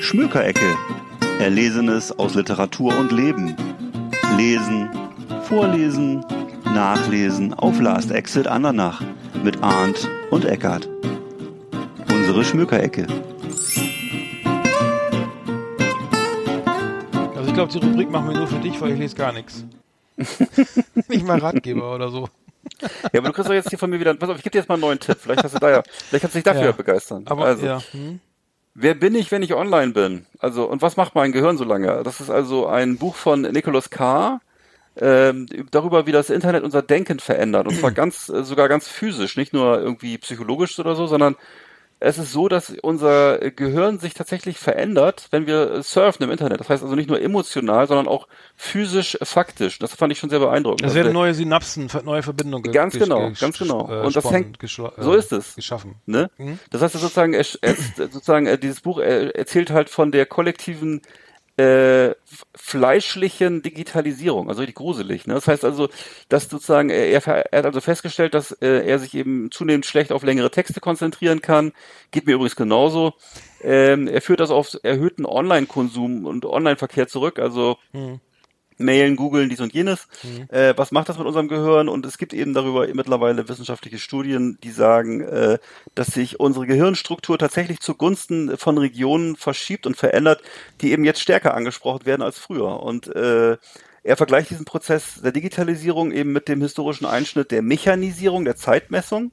[SPEAKER 4] Schmökerecke. Erlesenes aus Literatur und Leben. Lesen, vorlesen, nachlesen auf Last Exit Andernach mit Arndt und Eckart. Unsere Schmökerecke.
[SPEAKER 2] Also ich glaube, die Rubrik machen wir nur für dich, weil ich lese gar nichts. Nicht mal Ratgeber oder so.
[SPEAKER 3] Ja, aber du kriegst doch jetzt hier von mir wieder, pass auf, ich gebe dir jetzt mal einen neuen Tipp. Vielleicht hast du da ja, vielleicht kannst du dich dafür
[SPEAKER 2] Ja.
[SPEAKER 3] begeistern.
[SPEAKER 2] Aber
[SPEAKER 3] also,
[SPEAKER 2] ja. Hm?
[SPEAKER 3] Wer bin ich, wenn ich online bin? Also, und was macht mein Gehirn so lange? Das ist also ein Buch von Nicholas Carr, ähm, darüber, wie das Internet unser Denken verändert. Und zwar ganz, äh, sogar ganz physisch, nicht nur irgendwie psychologisch oder so, sondern es ist so, dass unser Gehirn sich tatsächlich verändert, wenn wir surfen im Internet. Das heißt also nicht nur emotional, sondern auch physisch, faktisch. Das fand ich schon sehr beeindruckend.
[SPEAKER 2] Es
[SPEAKER 3] Also
[SPEAKER 2] werden neue Synapsen, neue Verbindungen ge-
[SPEAKER 3] Ganz genau, ganz genau.
[SPEAKER 2] äh,
[SPEAKER 3] Und das hängt-
[SPEAKER 2] geschla-
[SPEAKER 3] so ist es.
[SPEAKER 2] Geschaffen.
[SPEAKER 3] Ne?
[SPEAKER 2] Mhm.
[SPEAKER 3] Das heißt, sozusagen, er, er, sozusagen äh, dieses Buch äh, erzählt halt von der kollektiven äh, fleischlichen Digitalisierung, also richtig gruselig. Ne? Das heißt also, dass sozusagen äh, er, er hat also festgestellt, dass äh, er sich eben zunehmend schlecht auf längere Texte konzentrieren kann. Geht mir übrigens genauso. Ähm, er führt das auf erhöhten Online-Konsum und Online-Verkehr zurück. Also Mailen, googeln, dies und jenes. Äh, was macht das mit unserem Gehirn? Und es gibt eben darüber mittlerweile wissenschaftliche Studien, die sagen, äh, dass sich unsere Gehirnstruktur tatsächlich zugunsten von Regionen verschiebt und verändert, die eben jetzt stärker angesprochen werden als früher. Und äh, er vergleicht diesen Prozess der Digitalisierung eben mit dem historischen Einschnitt der Mechanisierung, der Zeitmessung.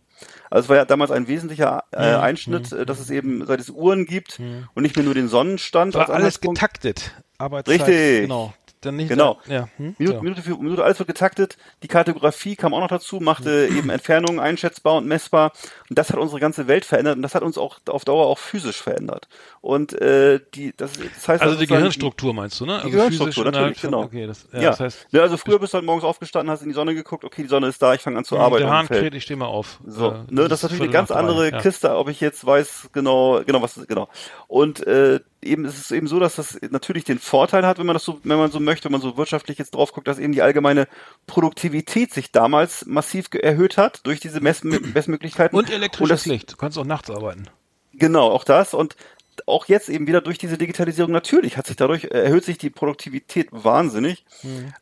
[SPEAKER 3] Also es war ja damals ein wesentlicher äh, Einschnitt, äh, dass es eben seit es Uhren gibt und nicht mehr nur den Sonnenstand
[SPEAKER 2] War alles getaktet. Arbeitszeit.
[SPEAKER 3] Richtig.
[SPEAKER 2] Genau. Dann nicht
[SPEAKER 3] Genau.
[SPEAKER 2] Ja. Hm?
[SPEAKER 3] Minute,
[SPEAKER 2] so.
[SPEAKER 3] Minute für Minute, alles wird getaktet. Die Kartografie kam auch noch dazu, machte eben Entfernungen einschätzbar und messbar. Und das hat unsere ganze Welt verändert und das hat uns auch auf Dauer auch physisch verändert. Und äh, die, das, das heißt
[SPEAKER 2] Also die
[SPEAKER 3] sozusagen,
[SPEAKER 2] Gehirnstruktur meinst du, ne? Also
[SPEAKER 3] Die Gehirnstruktur,
[SPEAKER 2] innerhalb
[SPEAKER 3] natürlich, genau.
[SPEAKER 2] Okay, das, ja,
[SPEAKER 3] Ja,
[SPEAKER 2] das heißt,
[SPEAKER 3] ja, also früher bist du halt morgens aufgestanden, hast in die Sonne geguckt, okay, die Sonne ist da, ich fange an zu arbeiten.
[SPEAKER 2] der Hahn kräht, ich stehe mal auf.
[SPEAKER 3] So,
[SPEAKER 2] Äh,
[SPEAKER 3] ne, das ist natürlich eine ganz andere
[SPEAKER 2] ja.
[SPEAKER 3] Kiste, ob ich jetzt weiß genau, genau was, genau. Und äh, eben ist es eben so, dass das natürlich den Vorteil hat, wenn man das so, wenn man so möchte, wenn man so wirtschaftlich jetzt drauf guckt, dass eben die allgemeine Produktivität sich damals massiv erhöht hat durch diese Mess Messmöglichkeiten.
[SPEAKER 2] Und elektrisches
[SPEAKER 3] das-
[SPEAKER 2] Licht. Du kannst auch nachts arbeiten.
[SPEAKER 3] Genau, auch das und auch jetzt eben wieder durch diese Digitalisierung natürlich hat sich dadurch erhöht sich die Produktivität wahnsinnig.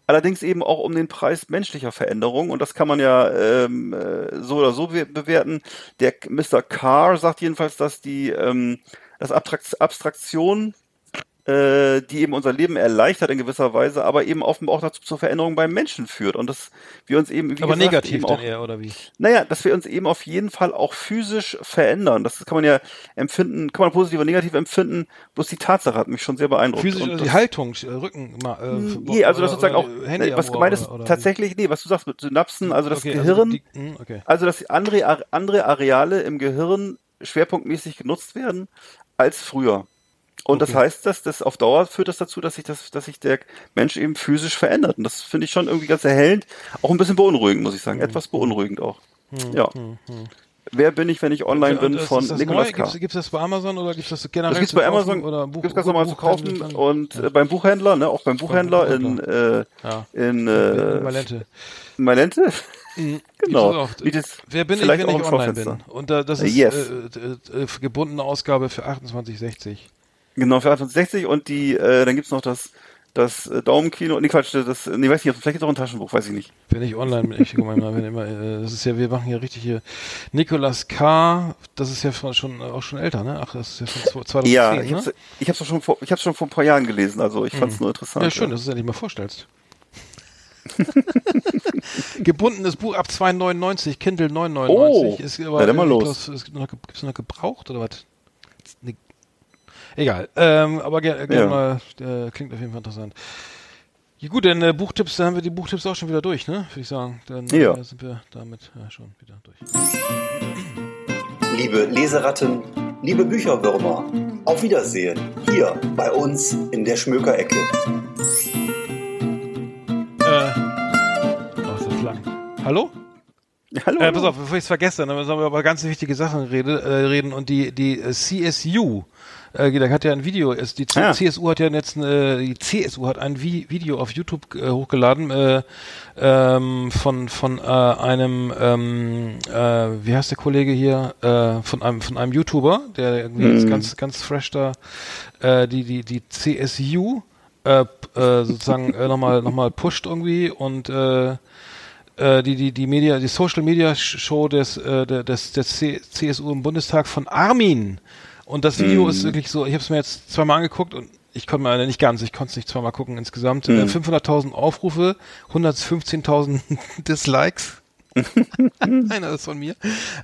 [SPEAKER 3] Allerdings eben auch um den Preis menschlicher Veränderung und das kann man ja ähm, äh, so oder so be bewerten. Der Mr. Carr sagt jedenfalls, dass die ähm, das Abstrakt Abstraktion äh, die eben unser Leben erleichtert in gewisser Weise, aber eben offenbar auch dazu zur Veränderung beim Menschen führt und dass wir uns eben wie
[SPEAKER 2] Aber
[SPEAKER 3] gesagt,
[SPEAKER 2] negativ
[SPEAKER 3] eben
[SPEAKER 2] dann
[SPEAKER 3] auch,
[SPEAKER 2] eher, oder wie?
[SPEAKER 3] naja, dass wir uns eben auf jeden Fall auch physisch verändern. Das kann man ja empfinden, kann man positiv oder negativ empfinden. Bloß die Tatsache hat mich schon sehr beeindruckt.
[SPEAKER 2] Physisch,
[SPEAKER 3] Und
[SPEAKER 2] also die
[SPEAKER 3] das-
[SPEAKER 2] Haltung, äh, Rücken, äh,
[SPEAKER 3] Nee, also das sozusagen auch,
[SPEAKER 2] Handy
[SPEAKER 3] nee, was gemeint ist,
[SPEAKER 2] oder- oder
[SPEAKER 3] tatsächlich, nee, was du sagst mit Synapsen, also das
[SPEAKER 2] Okay,
[SPEAKER 3] Gehirn,
[SPEAKER 2] die- hm, okay.
[SPEAKER 3] also dass andere, andere Areale im Gehirn schwerpunktmäßig genutzt werden als früher. Und das
[SPEAKER 2] Okay.
[SPEAKER 3] heißt, dass das auf Dauer führt das dazu, dass sich das, dass sich der Mensch eben physisch verändert. Und das finde ich schon irgendwie ganz erhellend, auch ein bisschen beunruhigend, muss ich
[SPEAKER 2] Hm,
[SPEAKER 3] sagen, etwas beunruhigend auch. ja. Wer bin ich, wenn ich online
[SPEAKER 2] Und
[SPEAKER 3] bin
[SPEAKER 2] das-
[SPEAKER 3] von
[SPEAKER 2] ist das
[SPEAKER 3] Nicolas
[SPEAKER 2] neu?
[SPEAKER 3] K.
[SPEAKER 2] Gibt's, gibt's das bei Amazon oder gibt's das generell
[SPEAKER 3] Das gibt's
[SPEAKER 2] zu
[SPEAKER 3] bei Amazon,
[SPEAKER 2] oder Buch,
[SPEAKER 3] gibt's ganz normal zu kaufen und äh, beim Buchhändler, ne, auch beim Buchhändler in,
[SPEAKER 2] Buchhändler.
[SPEAKER 3] äh,
[SPEAKER 2] ja.
[SPEAKER 3] in,
[SPEAKER 2] in
[SPEAKER 3] äh,
[SPEAKER 2] Malente.
[SPEAKER 3] Malente?
[SPEAKER 2] Mhm.
[SPEAKER 3] Genau.
[SPEAKER 2] Auch.
[SPEAKER 3] Das-
[SPEAKER 2] Wer bin ich, wenn ich online bin? Und da, das
[SPEAKER 3] Äh,
[SPEAKER 2] ist
[SPEAKER 3] yes.
[SPEAKER 2] äh, äh, äh, gebundene Ausgabe für 28,60.
[SPEAKER 3] Genau, für 60 und die, äh, dann gibt's noch das, das äh, Daumenkino, nee, Quatsch, das, nee, weiß nicht, vielleicht gibt's auch ein Taschenbuch, weiß ich nicht.
[SPEAKER 2] Wenn ich online bin, ich guck mal, wenn immer, äh, das ist ja, wir machen hier richtig hier Nicolas K., das ist ja von, schon auch schon älter, ne? Ach, das ist ja von 2010,
[SPEAKER 3] Ja, ich
[SPEAKER 2] ne?
[SPEAKER 3] ich hab's doch schon vor, ich hab's schon vor ein paar Jahren gelesen, also ich fand's nur interessant.
[SPEAKER 2] Ja, schön, dass du es endlich mal vorstellst. Gebundenes Buch ab 2,99, Kindle 9,99.
[SPEAKER 3] Oh,
[SPEAKER 2] ist
[SPEAKER 3] na dann mal los.
[SPEAKER 2] glaub, es gibt noch, gebraucht oder was? Nee. Egal, ähm, aber gerne ger
[SPEAKER 3] Ja.
[SPEAKER 2] mal, äh, klingt auf jeden Fall interessant. Ja, gut, dann äh, Buchtipps, dann haben wir die Buchtipps auch schon wieder durch, ne? Würde ich sagen. Dann
[SPEAKER 3] Ja.
[SPEAKER 2] äh, sind wir damit äh, schon wieder durch.
[SPEAKER 7] Liebe Leseratten, liebe Bücherwürmer, auf Wiedersehen hier bei uns in der Schmökerecke.
[SPEAKER 2] Äh, oh, ist das lang. Hallo?
[SPEAKER 3] Hallo.
[SPEAKER 2] Äh, pass auf, bevor ich es vergesse, dann sollen wir über ganz wichtige Sachen rede, äh, reden und die, die äh, CSU, äh, da hat ja ein Video, ist, die C
[SPEAKER 3] Ah.
[SPEAKER 2] CSU hat ja jetzt, äh, die CSU hat ein Vi Video auf YouTube äh, hochgeladen äh, ähm, von von äh, einem, ähm, äh, wie heißt der Kollege hier, äh, von einem von einem YouTuber, der irgendwie
[SPEAKER 3] Mhm.
[SPEAKER 2] jetzt ganz ganz fresh da äh, die die die CSU äh, äh, sozusagen äh, nochmal noch mal pusht irgendwie und äh, äh, die, die, die Media, die Social Media Show des, äh, des, des CSU im Bundestag von Armin. Und das Video ist wirklich so, ich habe es mir jetzt zweimal angeguckt und ich konnte mir nicht ganz, ich konnte es nicht zweimal gucken insgesamt. Äh, 500.000 Aufrufe, 115.000 Dislikes. Einer ist von mir.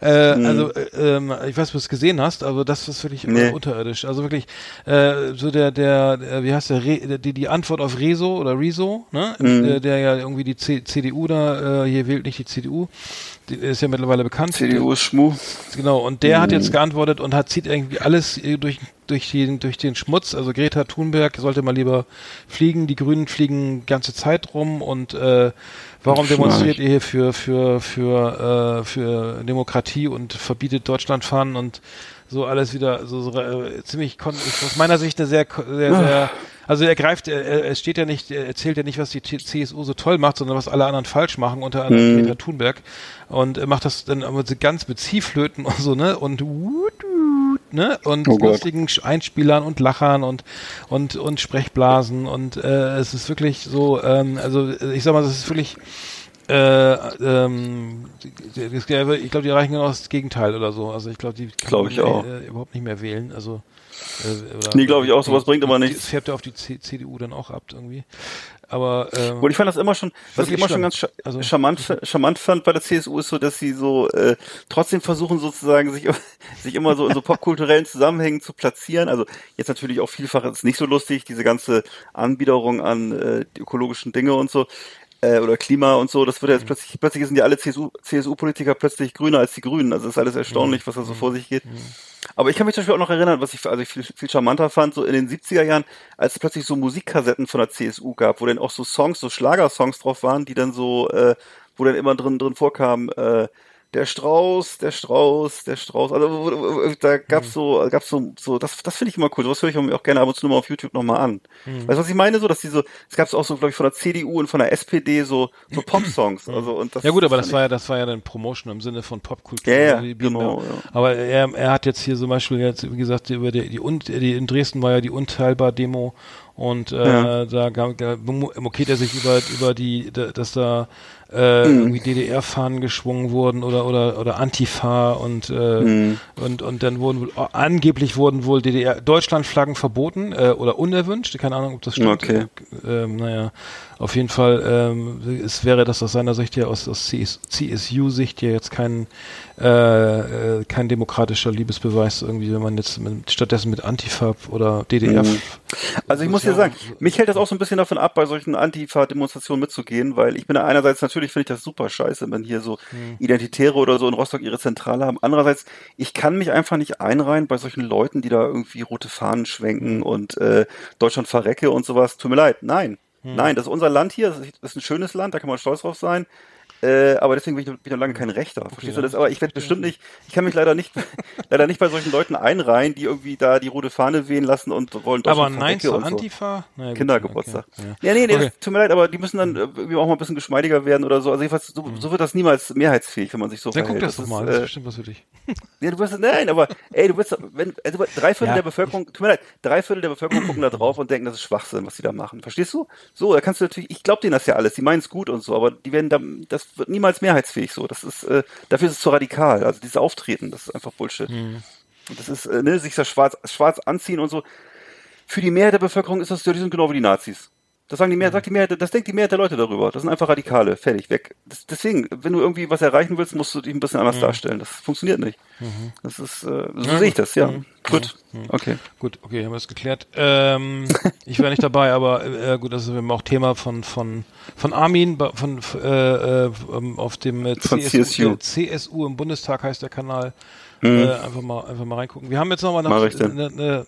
[SPEAKER 2] Äh, Also, äh, ähm, ich weiß, ob du es gesehen hast, aber das ist wirklich äh,
[SPEAKER 3] Nee.
[SPEAKER 2] unterirdisch. Also wirklich, äh, so der, der, der, wie heißt der, Re, die, die Antwort auf Rezo oder Rezo, ne? Der, der ja irgendwie die C CDU da, äh, hier wählt nicht die CDU, die ist ja mittlerweile bekannt.
[SPEAKER 3] CDU ist Schmu.
[SPEAKER 2] Genau, und der hat jetzt geantwortet und hat zieht irgendwie alles äh, durch durch den durch den Schmutz. Also Greta Thunberg sollte mal lieber fliegen. Die Grünen fliegen ganze Zeit rum und äh, warum demonstriert ihr hier für für für äh, für Demokratie und verbietet Deutschland fahren und so alles wieder so, so äh, ziemlich kon aus meiner Sicht eine sehr sehr, sehr also er greift, er, er- es steht ja nicht, er erzählt ja nicht, was die CSU so toll macht, sondern was alle anderen falsch machen, unter anderem Greta Thunberg. Und er macht das dann aber ganz mit Ziehflöten und so, ne? Und wut, ne? Und
[SPEAKER 3] Oh
[SPEAKER 2] lustigen Einspielern und Lachern und und und Sprechblasen und äh, es ist wirklich so, ähm, also ich sag mal, das ist wirklich äh, ähm, ich glaube, die erreichen genau das Gegenteil oder so. Also ich glaube, die kann
[SPEAKER 3] Glaub
[SPEAKER 2] man
[SPEAKER 3] ich auch.
[SPEAKER 2] Äh, überhaupt nicht mehr wählen. Also äh, oder-
[SPEAKER 3] Nee, glaub ich auch, sowas bringt aber nichts.
[SPEAKER 2] Das färbt ja auf die C CDU dann auch ab irgendwie. Aber ähm,
[SPEAKER 3] Und ich fand das immer schon, was ich immer schon ganz
[SPEAKER 2] Also-
[SPEAKER 3] charmant, charmant fand bei der CSU ist so, dass sie so äh, trotzdem versuchen sozusagen sich, sich immer so in so popkulturellen Zusammenhängen zu platzieren. Also jetzt natürlich auch vielfach ist es nicht so lustig, diese ganze Anbiederung an äh, die ökologischen Dinge und so äh, oder Klima und so. Das wird ja jetzt plötzlich, plötzlich sind ja alle CSU, CSU-Politiker plötzlich grüner als die Grünen. Also ist alles erstaunlich, was da so vor sich geht. Aber ich kann mich zum Beispiel auch noch erinnern, was ich also ich viel, viel charmanter fand, so in den 70er Jahren, als es plötzlich so Musikkassetten von der CSU gab, wo dann auch so Songs, so Schlagersongs drauf waren, die dann so, äh, wo dann immer drin drin vorkam, äh, der Strauß, der Strauß, der Strauß. Also da gab's so, gab's so, so das, das finde ich immer cool. Sowas höre ich mir auch gerne ab und zu nochmal auf YouTube nochmal an. Weißt du, was ich meine? So, dass die so, es gab's auch so, glaube ich, von der CDU und von der SPD so, so Pop-Songs. Also und das.
[SPEAKER 2] ja gut, aber das war ja, das war ja dann Promotion im Sinne von Popkultur.
[SPEAKER 3] Ja, ja,
[SPEAKER 2] Also
[SPEAKER 3] genau,
[SPEAKER 2] ja-. Aber er, er hat jetzt hier zum Beispiel jetzt, wie gesagt, über die, die, die in Dresden war ja die Unteilbar-Demo und äh,
[SPEAKER 3] Ja.
[SPEAKER 2] da da mokiert er sich über über die, da- dass da äh,
[SPEAKER 3] Mhm.
[SPEAKER 2] irgendwie DDR-Fahnen geschwungen wurden oder oder oder Antifa und äh,
[SPEAKER 3] Mhm.
[SPEAKER 2] und und dann wurden wohl angeblich wurden wohl DDR Deutschlandflaggen verboten äh, oder unerwünscht, keine Ahnung, ob das stimmt.
[SPEAKER 3] Okay.
[SPEAKER 2] Ähm, naja, auf jeden Fall ähm, es wäre das aus seiner Sicht ja aus, aus CS, CSU-Sicht ja jetzt kein äh, äh, kein demokratischer Liebesbeweis irgendwie, wenn man jetzt mit, stattdessen mit Antifa oder DDR
[SPEAKER 3] Mhm. Also ich muss dir sagen, mich hält das auch so ein bisschen davon ab, bei solchen Antifa-Demonstrationen mitzugehen, weil ich bin ja einerseits natürlich finde ich das super scheiße, wenn hier so Identitäre oder so in Rostock ihre Zentrale haben. Andererseits, ich kann mich einfach nicht einreihen bei solchen Leuten, die da irgendwie rote Fahnen schwenken und äh, Deutschland verrecke und sowas. Tut mir leid, nein. Nein, das ist unser Land hier, das ist, das ist ein schönes Land, da kann man stolz drauf sein. Äh, aber deswegen bin ich, noch- bin ich noch lange kein Rechter. Verstehst du das? Aber ich werde bestimmt nicht, ich kann mich leider nicht, leider nicht bei solchen Leuten einreihen, die irgendwie da die rote Fahne wehen lassen und wollen
[SPEAKER 2] Aber
[SPEAKER 3] Deutschland
[SPEAKER 2] nein zur
[SPEAKER 3] so.
[SPEAKER 2] Antifa? Naja,
[SPEAKER 3] Kindergeburtstag.
[SPEAKER 2] okay,
[SPEAKER 3] Ja, nee, nee,
[SPEAKER 2] Okay.
[SPEAKER 3] das tut mir leid, aber die müssen dann äh, irgendwie auch mal ein bisschen geschmeidiger werden oder so. Also jedenfalls, so, so wird das niemals mehrheitsfähig, wenn man sich so
[SPEAKER 2] Dann guck
[SPEAKER 3] verhält.
[SPEAKER 2] das doch mal, das ist
[SPEAKER 3] äh,
[SPEAKER 2] bestimmt was für dich.
[SPEAKER 3] Nee, du wirst, nein, aber ey, du wirst, wenn, also drei Viertel
[SPEAKER 2] Ja.
[SPEAKER 3] der Bevölkerung, tut mir leid, drei Viertel der Bevölkerung gucken da drauf und denken, das ist Schwachsinn, was die da machen. Verstehst du? So, da kannst du natürlich, ich glaube denen das ja alles, die meinen es gut und so, aber die werden da, das wird niemals mehrheitsfähig so. Das ist, äh, dafür ist es zu radikal. Also dieses Auftreten, das ist einfach Bullshit.
[SPEAKER 2] Mhm.
[SPEAKER 3] Und das ist, äh, ne, sich das schwarz, schwarz anziehen und so. Für die Mehrheit der Bevölkerung ist das, die sind genau wie die Nazis. Das sagen die Mehrheit, sagt die Mehrheit, das denkt die Mehrheit der Leute darüber. Das sind einfach Radikale, fertig, weg. Das, deswegen, wenn du irgendwie was erreichen willst, musst du dich ein bisschen anders darstellen. Das funktioniert nicht. Das ist, äh, so
[SPEAKER 2] Mhm. Ja,
[SPEAKER 3] sehe ich das, ja.
[SPEAKER 2] Mhm.
[SPEAKER 3] Gut. Okay.
[SPEAKER 2] Gut, okay, haben wir das geklärt. Ähm, ich war nicht dabei, aber äh, gut, das ist eben auch Thema von von von Armin von äh, äh, ähm, auf dem äh, CSU,
[SPEAKER 3] CSU.
[SPEAKER 2] äh, CSU im Bundestag heißt der Kanal.
[SPEAKER 3] Mhm.
[SPEAKER 2] Äh, einfach mal einfach mal reingucken. Wir haben jetzt noch mal
[SPEAKER 3] Mach ich denn.
[SPEAKER 2] eine, eine,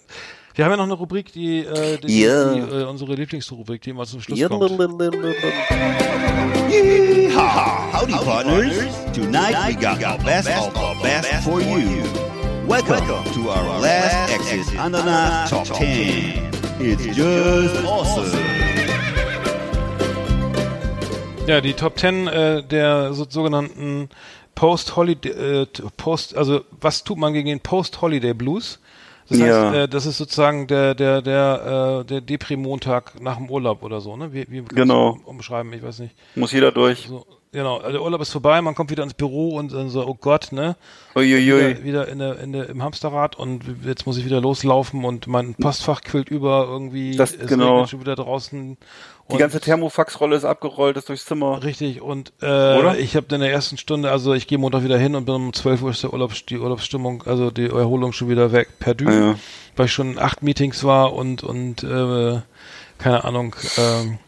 [SPEAKER 2] wir haben ja noch eine Rubrik, die, äh, die,
[SPEAKER 3] Ja.
[SPEAKER 2] die äh, unsere Lieblingsrubrik, die immer zum Schluss
[SPEAKER 3] Ja,
[SPEAKER 2] kommt.
[SPEAKER 4] Yeehaw! Howdy, partners. Tonight we got the best of the best for you. Welcome to our last exit Ananas Top 10. It's just awesome.
[SPEAKER 2] Ja, die Top 10 äh, der so, sogenannten Post-Holiday, äh, Post, also was tut man gegen den Post-Holiday Blues? Das heißt,
[SPEAKER 3] Ja.
[SPEAKER 2] äh, das ist sozusagen der der der äh, der Depri-Montag nach dem Urlaub oder so, ne? Wie, wie kann
[SPEAKER 3] Genau.
[SPEAKER 2] um, umschreiben? Ich weiß nicht.
[SPEAKER 3] Muss jeder durch.
[SPEAKER 2] So, genau, also der Urlaub ist vorbei, man kommt wieder ins Büro und dann so, oh Gott, ne?
[SPEAKER 3] Uiuiui.
[SPEAKER 2] Wieder, wieder in der, in der, im Hamsterrad und jetzt muss ich wieder loslaufen und mein Postfach quillt über irgendwie.
[SPEAKER 3] Das-
[SPEAKER 2] es
[SPEAKER 3] genau.
[SPEAKER 2] schon wieder draußen.
[SPEAKER 3] Die
[SPEAKER 2] Und-
[SPEAKER 3] ganze Thermofax-Rolle ist abgerollt, ist durchs Zimmer.
[SPEAKER 2] Richtig, und äh,
[SPEAKER 3] Oder?
[SPEAKER 2] ich habe in der ersten Stunde, also ich gehe Montag wieder hin und bin um 12 Uhr ist der Urlaubs, die Urlaubsstimmung, also die Erholung schon wieder weg, perdu,
[SPEAKER 3] Ah, ja.
[SPEAKER 2] weil ich schon acht Meetings war und und äh, keine Ahnung, ähm,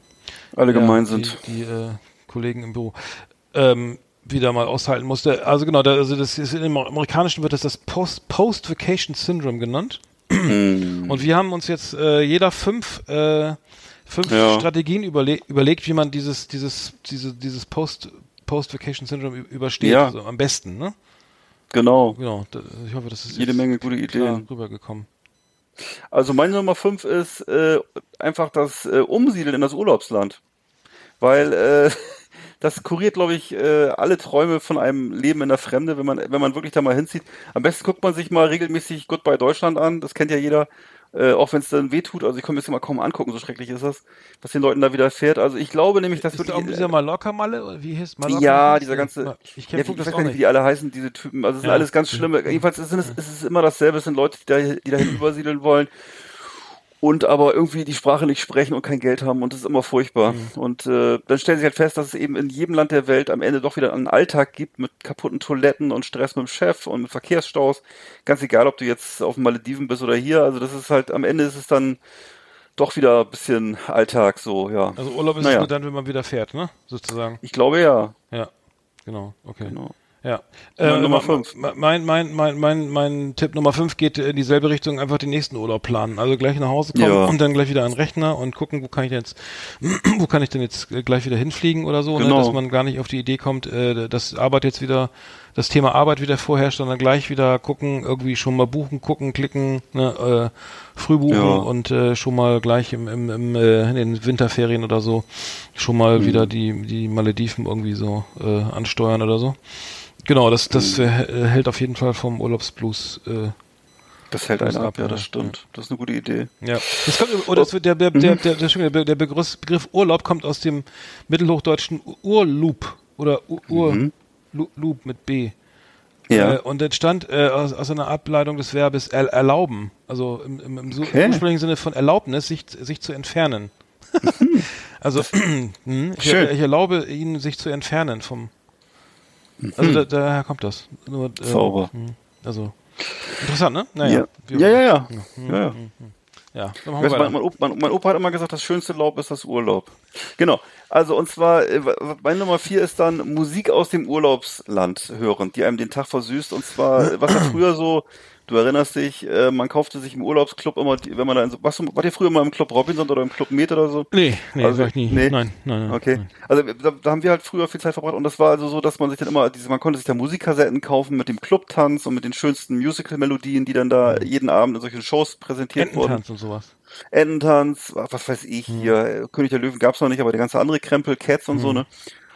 [SPEAKER 3] Alle
[SPEAKER 2] ja,
[SPEAKER 3] gemein sind.
[SPEAKER 2] Die, die äh, Kollegen im Büro ähm, wieder mal aushalten musste. Also genau, da, also das ist im Amerikanischen wird das das Post Post Vacation Syndrome genannt.
[SPEAKER 3] Hm.
[SPEAKER 2] Und wir haben uns jetzt äh, jeder fünf äh, fünf
[SPEAKER 3] Ja.
[SPEAKER 2] Strategien überle überlegt, wie man dieses dieses diese, dieses Post Post Vacation Syndrome ü- übersteht,
[SPEAKER 3] Ja.
[SPEAKER 2] also am besten, ne?
[SPEAKER 3] Genau.
[SPEAKER 2] Genau. Ich hoffe, das ist
[SPEAKER 3] Jede Menge gute Ideen.
[SPEAKER 2] rübergekommen.
[SPEAKER 3] Also meine Nummer 5 ist äh, einfach das äh, Umsiedeln in das Urlaubsland. Weil äh, das kuriert, glaube ich, äh, alle Träume von einem Leben in der Fremde, wenn man, wenn man wirklich da mal hinzieht. Am besten guckt man sich mal regelmäßig Goodbye Deutschland an, das kennt ja jeder. Äh, auch wenn es dann weh tut, also ich kann mir das mal kaum angucken, so schrecklich ist das, was den Leuten da widerfährt. Also ich glaube nämlich, dass
[SPEAKER 2] da
[SPEAKER 3] wirklich,
[SPEAKER 2] auch dieser Mallorca-Malle? oder Wie hieß Mallorca?
[SPEAKER 3] Ja, dieser ganze.
[SPEAKER 2] Ich
[SPEAKER 3] ja,
[SPEAKER 2] kenne
[SPEAKER 3] ich
[SPEAKER 2] das
[SPEAKER 3] weiß gar nicht, wie die alle heißen, diese Typen. Also es sind
[SPEAKER 2] Ja.
[SPEAKER 3] alles ganz schlimme. Jedenfalls ist es, es ist immer dasselbe. Es sind Leute, die, da, die dahin übersiedeln wollen und aber irgendwie die Sprache nicht sprechen und kein Geld haben und das ist immer furchtbar.
[SPEAKER 2] Mhm.
[SPEAKER 3] Und äh, dann stellen sie halt fest, dass es eben in jedem Land der Welt am Ende doch wieder einen Alltag gibt mit kaputten Toiletten und Stress mit dem Chef und mit Verkehrsstaus. Ganz egal, ob du jetzt auf den Malediven bist oder hier. Also das ist halt, am Ende ist es dann doch wieder ein bisschen Alltag so, ja.
[SPEAKER 2] Also Urlaub ist
[SPEAKER 3] Naja.
[SPEAKER 2] nur dann, wenn man wieder fährt, ne? Sozusagen.
[SPEAKER 3] Ich glaube ja.
[SPEAKER 2] Ja, genau, okay.
[SPEAKER 3] Genau.
[SPEAKER 2] Ja.
[SPEAKER 3] Meine Nummer
[SPEAKER 2] ma-
[SPEAKER 3] fünf.
[SPEAKER 2] ma- Mein, mein, mein, mein, mein Tipp Nummer 5 geht in dieselbe Richtung, einfach den nächsten Urlaub planen. Also gleich nach Hause kommen
[SPEAKER 3] Ja.
[SPEAKER 2] und dann gleich wieder an den Rechner und gucken, wo kann ich denn jetzt, wo kann ich denn jetzt äh, gleich wieder hinfliegen oder so,
[SPEAKER 3] Genau.
[SPEAKER 2] ne? dass man gar nicht auf die Idee kommt, äh, dass Arbeit jetzt wieder, das Thema Arbeit wieder vorherrscht, sondern gleich wieder gucken, irgendwie schon mal buchen, gucken, klicken, ne, äh, früh buchen
[SPEAKER 3] Ja.
[SPEAKER 2] und äh, schon mal gleich im, im, im äh, in den Winterferien oder so schon mal
[SPEAKER 3] Mhm.
[SPEAKER 2] wieder die, die Malediven irgendwie so äh, ansteuern oder so. Genau, das, das
[SPEAKER 3] Mhm.
[SPEAKER 2] äh, hält auf jeden Fall vom Urlaubsblues. Äh,
[SPEAKER 3] Das hält einen ab, ja, das
[SPEAKER 2] ja.
[SPEAKER 3] stimmt. Das ist eine gute Idee.
[SPEAKER 2] ja. Das kommt, oder das wird der, der,
[SPEAKER 3] Mhm.
[SPEAKER 2] der, der, der, der, Begriff, Begriff Urlaub kommt aus dem mittelhochdeutschen Urloop oder Ur, Lu- Loop mit B.
[SPEAKER 3] Mhm. Ja.
[SPEAKER 2] Äh, und entstand äh, aus, aus einer Ableitung des Verbes er, erlauben. Also im, im, im so-
[SPEAKER 3] Okay.
[SPEAKER 2] ursprünglichen Sinne von Erlaubnis, sich, sich zu entfernen. also hm, ich,
[SPEAKER 3] Mhm.
[SPEAKER 2] Ich erlaube ihnen, sich zu entfernen vom. Also da, daher kommt das. Nur, ähm,
[SPEAKER 3] Sauber.
[SPEAKER 2] hm, Also interessant, ne? Naja.
[SPEAKER 3] Ja. Ja, ja, ja.
[SPEAKER 2] Hm,
[SPEAKER 3] ja, ja.
[SPEAKER 2] Ja,
[SPEAKER 3] Weißt, mein, mein, Opa, mein, Opa hat immer gesagt, das schönste Laub ist das Urlaub. Genau. Also und zwar, äh, meine Nummer vier ist dann Musik aus dem Urlaubsland hören, die einem den Tag versüßt. Und zwar, was ja früher so Du erinnerst dich, äh, man kaufte sich im Urlaubsclub immer, die, wenn man da in so, warst du, wart ihr früher mal im Club Robinson oder im Club Med oder so?
[SPEAKER 2] Nee, nee,
[SPEAKER 3] Also,
[SPEAKER 2] war ich nie.
[SPEAKER 3] nee?
[SPEAKER 2] Nein, nein, nein.
[SPEAKER 3] Okay.
[SPEAKER 2] Nein.
[SPEAKER 3] Also da, da haben wir halt früher viel Zeit verbracht und das war also so, dass man sich dann immer, diese, man konnte sich da Musikkassetten kaufen mit dem Clubtanz und mit den schönsten Musical-Melodien, die dann da jeden Abend in solchen Shows präsentiert wurden.
[SPEAKER 2] Ententanz und sowas.
[SPEAKER 3] Ententanz, was weiß ich
[SPEAKER 2] Hm.
[SPEAKER 3] hier, äh, König der Löwen gab's noch nicht, aber der ganze andere Krempel, Cats und
[SPEAKER 2] Hm.
[SPEAKER 3] so, ne?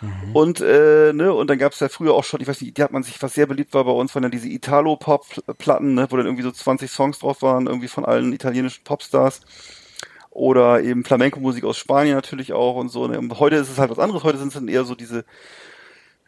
[SPEAKER 2] Mhm.
[SPEAKER 3] Und, äh, ne, und dann gab's ja früher auch schon, ich weiß nicht, die hat man sich, was sehr beliebt war bei uns, waren dann diese Italo-Pop-Platten, ne, wo dann irgendwie so 20 Songs drauf waren, irgendwie von allen italienischen Popstars. Oder eben Flamenco-Musik aus Spanien natürlich auch und so. Ne? Und heute ist es halt was anderes, heute sind es dann eher so diese,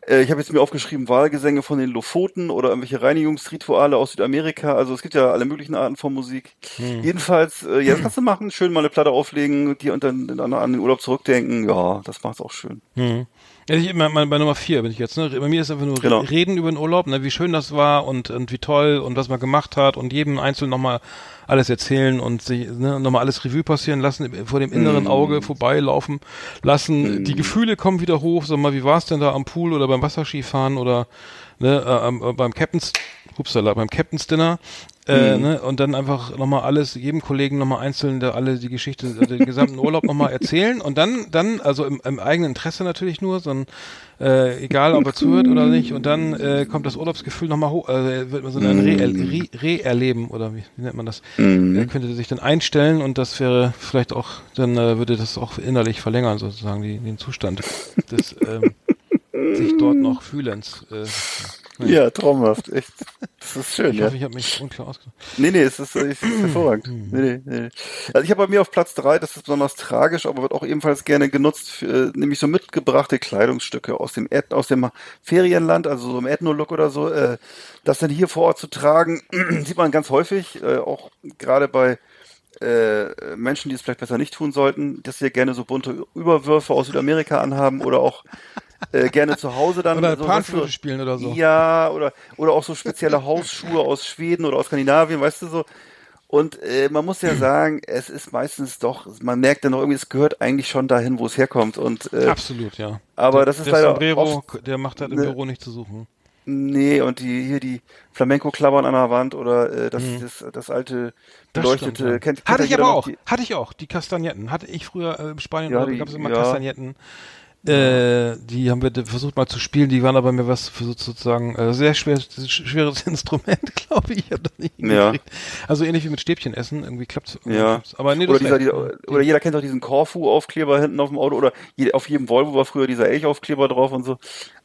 [SPEAKER 3] äh, ich habe jetzt mir aufgeschrieben, Wahlgesänge von den Lofoten oder irgendwelche Reinigungsrituale aus Südamerika. Also es gibt ja alle möglichen Arten von Musik.
[SPEAKER 2] Hm.
[SPEAKER 3] Jedenfalls, äh, ja, das kannst du machen, schön mal eine Platte auflegen, die und dann, dann an den Urlaub zurückdenken. Ja, das macht's auch schön.
[SPEAKER 2] Mhm. Ja, ich, bei, bei Nummer vier bin ich jetzt. Ne? Bei mir ist einfach nur
[SPEAKER 3] Genau.
[SPEAKER 2] reden über den Urlaub, ne? wie schön das war und, und wie toll und was man gemacht hat und jedem einzeln nochmal alles erzählen und sich ne, nochmal alles Revue passieren lassen, vor dem inneren
[SPEAKER 3] Mm.
[SPEAKER 2] Auge vorbeilaufen lassen. Die Gefühle kommen wieder hoch. Sag mal, wie war es denn da am Pool oder beim Wasserskifahren oder ne, äh, äh, beim Captain's, upsala, beim Captain's Dinner. Äh, ne, und dann einfach nochmal alles, jedem Kollegen nochmal einzeln da alle die Geschichte, äh, den gesamten Urlaub nochmal erzählen. Und dann, dann, also im, im eigenen Interesse natürlich nur, sondern äh, egal ob er zuhört oder nicht, und dann äh, kommt das Urlaubsgefühl nochmal hoch, äh, wird man so ein Re- Re- Re-Erleben oder wie, wie nennt man das? Er könnte sich dann einstellen und das wäre vielleicht auch, dann äh, würde das auch innerlich verlängern, sozusagen, die, den Zustand des ähm, sich dort noch fühlens. Äh,
[SPEAKER 3] Ja, traumhaft, echt. Das ist schön,
[SPEAKER 2] ich
[SPEAKER 3] ja.
[SPEAKER 2] hoffe, ich habe mich unklar ausgedrückt.
[SPEAKER 3] Nee, nee, es ist, es ist hervorragend. Nee, nee, nee. Also ich habe bei mir auf Platz drei, das ist besonders tragisch, aber wird auch ebenfalls gerne genutzt, für, äh, nämlich so mitgebrachte Kleidungsstücke aus dem Eth aus dem Ferienland, also so im Ethno-Look oder so, äh, das dann hier vor Ort zu tragen, sieht man ganz häufig, äh, auch gerade bei äh, Menschen, die es vielleicht besser nicht tun sollten, dass sie gerne so bunte Überwürfe aus Südamerika anhaben oder auch äh, gerne zu Hause dann
[SPEAKER 2] Oder
[SPEAKER 3] so,
[SPEAKER 2] Panflöte
[SPEAKER 3] weißt du,
[SPEAKER 2] spielen oder so.
[SPEAKER 3] Ja, oder oder auch so spezielle Hausschuhe aus Schweden oder aus Skandinavien, weißt du so. Und äh, man muss ja sagen, es ist meistens doch, man merkt dann noch irgendwie, es gehört eigentlich schon dahin, wo es herkommt. Und äh,
[SPEAKER 2] Absolut, ja.
[SPEAKER 3] aber
[SPEAKER 2] der,
[SPEAKER 3] das ist
[SPEAKER 2] der
[SPEAKER 3] leider
[SPEAKER 2] Sombrero,
[SPEAKER 3] oft-
[SPEAKER 2] der macht halt im
[SPEAKER 3] ne-
[SPEAKER 2] Büro nicht zu suchen.
[SPEAKER 3] nee, und die hier die Flamenco-Klabbern an der Wand oder äh, das, das, das alte
[SPEAKER 2] Mhm.
[SPEAKER 3] Beleuchtete,
[SPEAKER 2] stimmt, ja.
[SPEAKER 3] kennt, kennt
[SPEAKER 2] Hatte ich aber auch.
[SPEAKER 3] Die,
[SPEAKER 2] Hatte ich auch. Die Kastagnetten. Hatte ich früher äh, in Spanien
[SPEAKER 3] Ja,
[SPEAKER 2] oder
[SPEAKER 3] die-
[SPEAKER 2] gab es immer
[SPEAKER 3] ja.
[SPEAKER 2] Kastagnetten. Äh, die haben wir versucht mal zu spielen, die waren aber mir was für sozusagen äh, sehr schwer, schweres Instrument, glaube ich. ich
[SPEAKER 3] Ja.
[SPEAKER 2] Also ähnlich wie mit Stäbchen essen, irgendwie klappt's. irgendwie
[SPEAKER 3] Ja.
[SPEAKER 2] Aber nee,
[SPEAKER 3] oder, dieser, dieser, oder jeder kennt doch diesen Corfu-Aufkleber hinten auf dem Auto oder je, auf jedem Volvo war früher dieser Elch-Aufkleber drauf und so.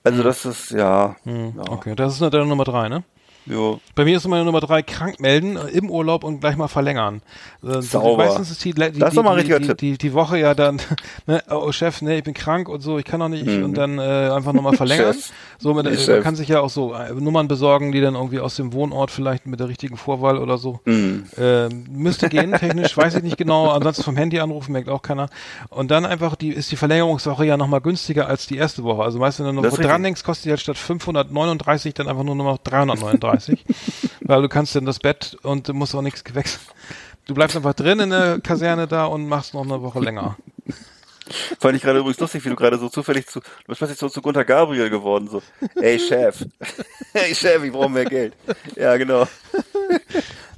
[SPEAKER 3] Also das ist, ja,
[SPEAKER 2] Hm,
[SPEAKER 3] ja,
[SPEAKER 2] Okay, das ist deine Nummer drei, ne?
[SPEAKER 3] Jo.
[SPEAKER 2] Bei mir ist meine Nummer drei krank melden im Urlaub und gleich mal verlängern. Äh,
[SPEAKER 3] Sauber.
[SPEAKER 2] Meistens ist die, die,
[SPEAKER 3] Das ist
[SPEAKER 2] die,
[SPEAKER 3] doch mal
[SPEAKER 2] die, die, die, die Woche ja dann, ne, oh Chef, ne, ich bin krank und so, ich kann noch nicht
[SPEAKER 3] Mhm.
[SPEAKER 2] und dann äh, einfach nochmal verlängern. So mit,
[SPEAKER 3] Nee,
[SPEAKER 2] äh, man kann sich ja auch so äh, Nummern besorgen, die dann irgendwie aus dem Wohnort vielleicht mit der richtigen Vorwahl oder so.
[SPEAKER 3] Mhm.
[SPEAKER 2] Äh, müsste gehen, technisch, weiß ich nicht genau. Ansonsten vom Handy anrufen, merkt auch keiner. Und dann einfach die, ist die Verlängerungswoche ja nochmal günstiger als die erste Woche. Also meist, wenn du noch dran denkst, kostet die halt statt 539 dann einfach nur noch 339. weil du kannst dann das Bett und du musst auch nichts gewechselt. Du bleibst einfach drin in der Kaserne da und machst noch eine Woche länger.
[SPEAKER 3] Fand ich gerade übrigens lustig, wie du gerade so zufällig zu, du bist plötzlich so zu Gunter Gabriel geworden, so, ey Chef, hey Chef, ich brauche mehr Geld. Ja, genau.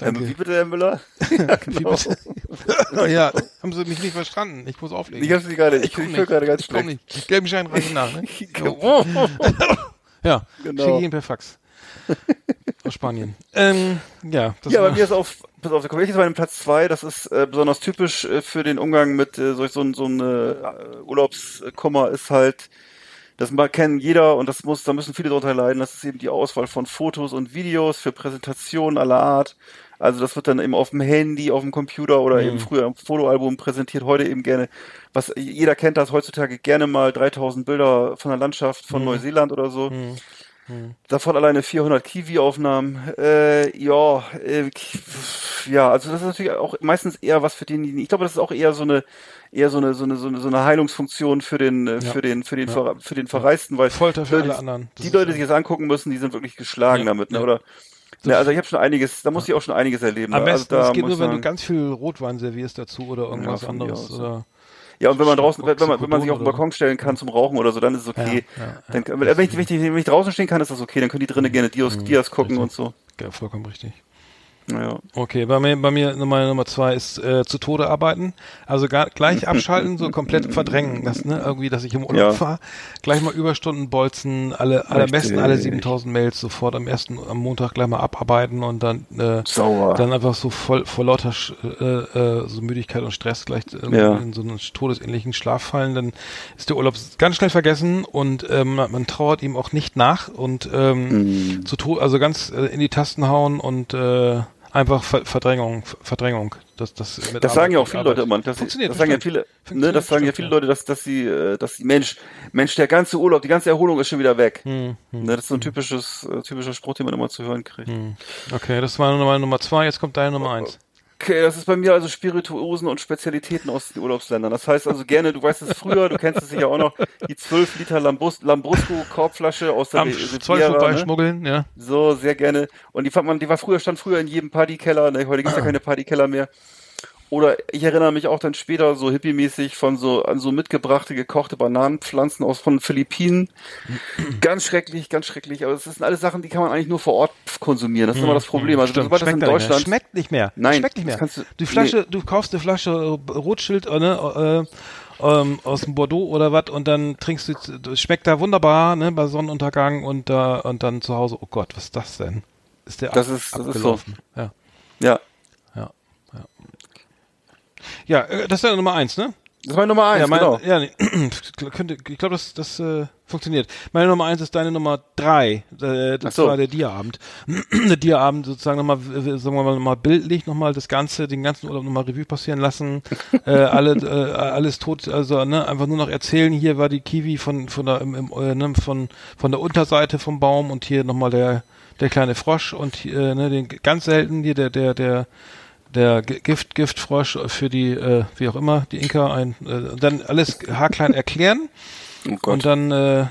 [SPEAKER 3] Ähm, wie bitte, Herr Müller? Ja,
[SPEAKER 2] Wie
[SPEAKER 3] genau.
[SPEAKER 2] ja, haben sie mich nicht verstanden. Ich muss auflegen.
[SPEAKER 3] Ich hab's nicht gerade, ich, ich höre gerade ganz
[SPEAKER 2] Ich komm nicht. Gelben Schein reichen nach, ne?
[SPEAKER 3] Oh.
[SPEAKER 2] Ja,
[SPEAKER 3] Genau.
[SPEAKER 2] schicke ich ihn per Fax. Aus Spanien. Ähm, ja, das
[SPEAKER 3] Ja, bei mir ist auf, pass auf, da komme ich jetzt bei dem Platz zwei. Das ist äh, besonders typisch äh, für den Umgang mit äh, solch so, ein- so eine äh, Urlaubskummer ist halt, das mal kennen jeder und das muss, da müssen viele drunter leiden. Das ist eben die Auswahl von Fotos und Videos für Präsentationen aller Art. Also das wird dann eben auf dem Handy, auf dem Computer oder
[SPEAKER 2] Mhm.
[SPEAKER 3] eben früher im Fotoalbum präsentiert. Heute eben gerne, was jeder kennt das heutzutage gerne mal 3000 Bilder von der Landschaft von Neuseeland oder so.
[SPEAKER 2] Mhm.
[SPEAKER 3] Davon alleine 400 Kiwi-Aufnahmen. Äh, ja, äh, ja, also das ist natürlich auch meistens eher was für den. Ich glaube, das ist auch eher so eine, eher so eine, so eine, so eine, so eine Heilungsfunktion für den, äh,
[SPEAKER 2] Ja.
[SPEAKER 3] für den, für den,
[SPEAKER 2] Ja.
[SPEAKER 3] Ver, für den Verreisten, weil
[SPEAKER 2] Folter für
[SPEAKER 3] Leute,
[SPEAKER 2] alle anderen. Das
[SPEAKER 3] die Leute, die sich das angucken müssen, die sind wirklich geschlagen
[SPEAKER 2] Ja,
[SPEAKER 3] damit, ne?
[SPEAKER 2] ja.
[SPEAKER 3] Oder? Ne, also ich habe schon einiges, da muss ich auch schon einiges erleben.
[SPEAKER 2] Am
[SPEAKER 3] ne?
[SPEAKER 2] besten,
[SPEAKER 3] also da
[SPEAKER 2] es geht nur, wenn du ganz viel Rotwein servierst dazu oder irgendwas
[SPEAKER 3] Ja,
[SPEAKER 2] anderes. Oder
[SPEAKER 3] Ja, und wenn man draußen, wenn man, wenn man sich auf den. Balkon stellen kann zum Rauchen oder so, dann ist es okay. Dann, wenn, ich, wenn, ich, wenn ich draußen stehen kann, ist das okay. Dann können die drinnen gerne Dias, Dias gucken
[SPEAKER 2] richtig.
[SPEAKER 3] und so.
[SPEAKER 2] Ja, vollkommen richtig.
[SPEAKER 3] Ja.
[SPEAKER 2] Okay, bei mir, bei mir Nummer, Nummer zwei ist äh, zu Tode arbeiten. Also gar, gleich abschalten, so komplett verdrängen. Das, ne, irgendwie, dass ich im Urlaub
[SPEAKER 3] Ja.
[SPEAKER 2] fahre. Gleich mal Überstunden bolzen, alle, alle am besten alle 7000 Mails sofort am ersten, am Montag gleich mal abarbeiten und dann, äh,
[SPEAKER 3] Sauer.
[SPEAKER 2] dann einfach so voll, vor lauter äh, äh, so Müdigkeit und Stress gleich irgendwie
[SPEAKER 3] Ja.
[SPEAKER 2] in so einen todesähnlichen Schlaf fallen. Dann ist der Urlaub ganz schnell vergessen und ähm, man, trauert ihm auch nicht nach und ähm,
[SPEAKER 3] Mhm.
[SPEAKER 2] zu to also ganz äh, in die Tasten hauen und äh, einfach Ver Verdrängung, Ver- Verdrängung. Das, das,
[SPEAKER 3] Das
[SPEAKER 2] Arbeit-
[SPEAKER 3] sagen ja auch viele
[SPEAKER 2] Arbeit.
[SPEAKER 3] Leute immer. Sie,
[SPEAKER 2] Funktioniert
[SPEAKER 3] das sagen ja viele, ne, das sagen ja viele Leute, dass, dass sie, äh, dass sie, Mensch, Mensch, der ganze Urlaub, die ganze Erholung ist schon wieder weg.
[SPEAKER 2] Hm, hm,
[SPEAKER 3] Ne, das ist so ein typisches, äh, typischer Spruch, den man immer zu hören kriegt.
[SPEAKER 2] hm. Okay, das war meine Nummer zwei, jetzt kommt deine Nummer eins.
[SPEAKER 3] Okay, das ist bei mir also Spirituosen und Spezialitäten aus den Urlaubsländern. Das heißt also gerne, du weißt es früher, du kennst es sicher auch noch, die 12 Liter Lambrus, Lambrusco Korbflasche aus der
[SPEAKER 2] Am Zoll
[SPEAKER 3] ne?
[SPEAKER 2] vorbeischmuggeln, ja.
[SPEAKER 3] So, sehr gerne. Und die fand man, die war früher, stand früher in jedem Partykeller, ne? heute gibt's ja keine Partykeller mehr. Oder ich erinnere mich auch dann später so hippiemäßig von so an so mitgebrachte gekochte Bananenpflanzen aus von Philippinen. Ganz schrecklich, ganz schrecklich. Aber das sind alles Sachen, die kann man eigentlich nur vor Ort konsumieren. Das ist immer das Problem. Also
[SPEAKER 2] Stimmt,
[SPEAKER 3] sobald das in
[SPEAKER 2] schmeckt ja nicht mehr.
[SPEAKER 3] Deutschland
[SPEAKER 2] Schmeckt nicht mehr.
[SPEAKER 3] Nein,
[SPEAKER 2] schmeckt nicht mehr.
[SPEAKER 3] du-
[SPEAKER 2] die Flasche, du kaufst eine Flasche äh, Rotschild äh, ne, äh, ähm, aus dem Bordeaux oder was und dann trinkst du, schmeckt da wunderbar, ne, bei Sonnenuntergang und da und dann zu Hause, oh Gott, was ist das denn? Ist der
[SPEAKER 3] Das
[SPEAKER 2] ab-
[SPEAKER 3] ist- das ist
[SPEAKER 2] abgelaufen? Ja,
[SPEAKER 3] ja,
[SPEAKER 2] ja, ja. Ja, äh, das ist ja Nummer eins, ne?
[SPEAKER 3] das ist meine Nummer eins,
[SPEAKER 2] ja, mein,
[SPEAKER 3] genau.
[SPEAKER 2] ja, nee, könnte, ich glaube, das, das äh, funktioniert. Meine Nummer eins ist deine Nummer drei. Äh, das
[SPEAKER 3] so.
[SPEAKER 2] war der Dia-Abend. der Dia-Abend sozusagen nochmal, sagen wir mal, nochmal bildlich nochmal das Ganze, den ganzen Urlaub nochmal Revue passieren lassen. äh, alle, äh, alles tot, also ne, einfach nur noch erzählen. Hier war die Kiwi von von der im, im, äh, ne, von von der Unterseite vom Baum und hier nochmal der der kleine Frosch und äh, ne, den ganz selten hier der der der der Gift Giftfrosch für die äh, wie auch immer die Inka ein äh, dann alles haarklein erklären
[SPEAKER 3] Oh
[SPEAKER 2] und dann äh,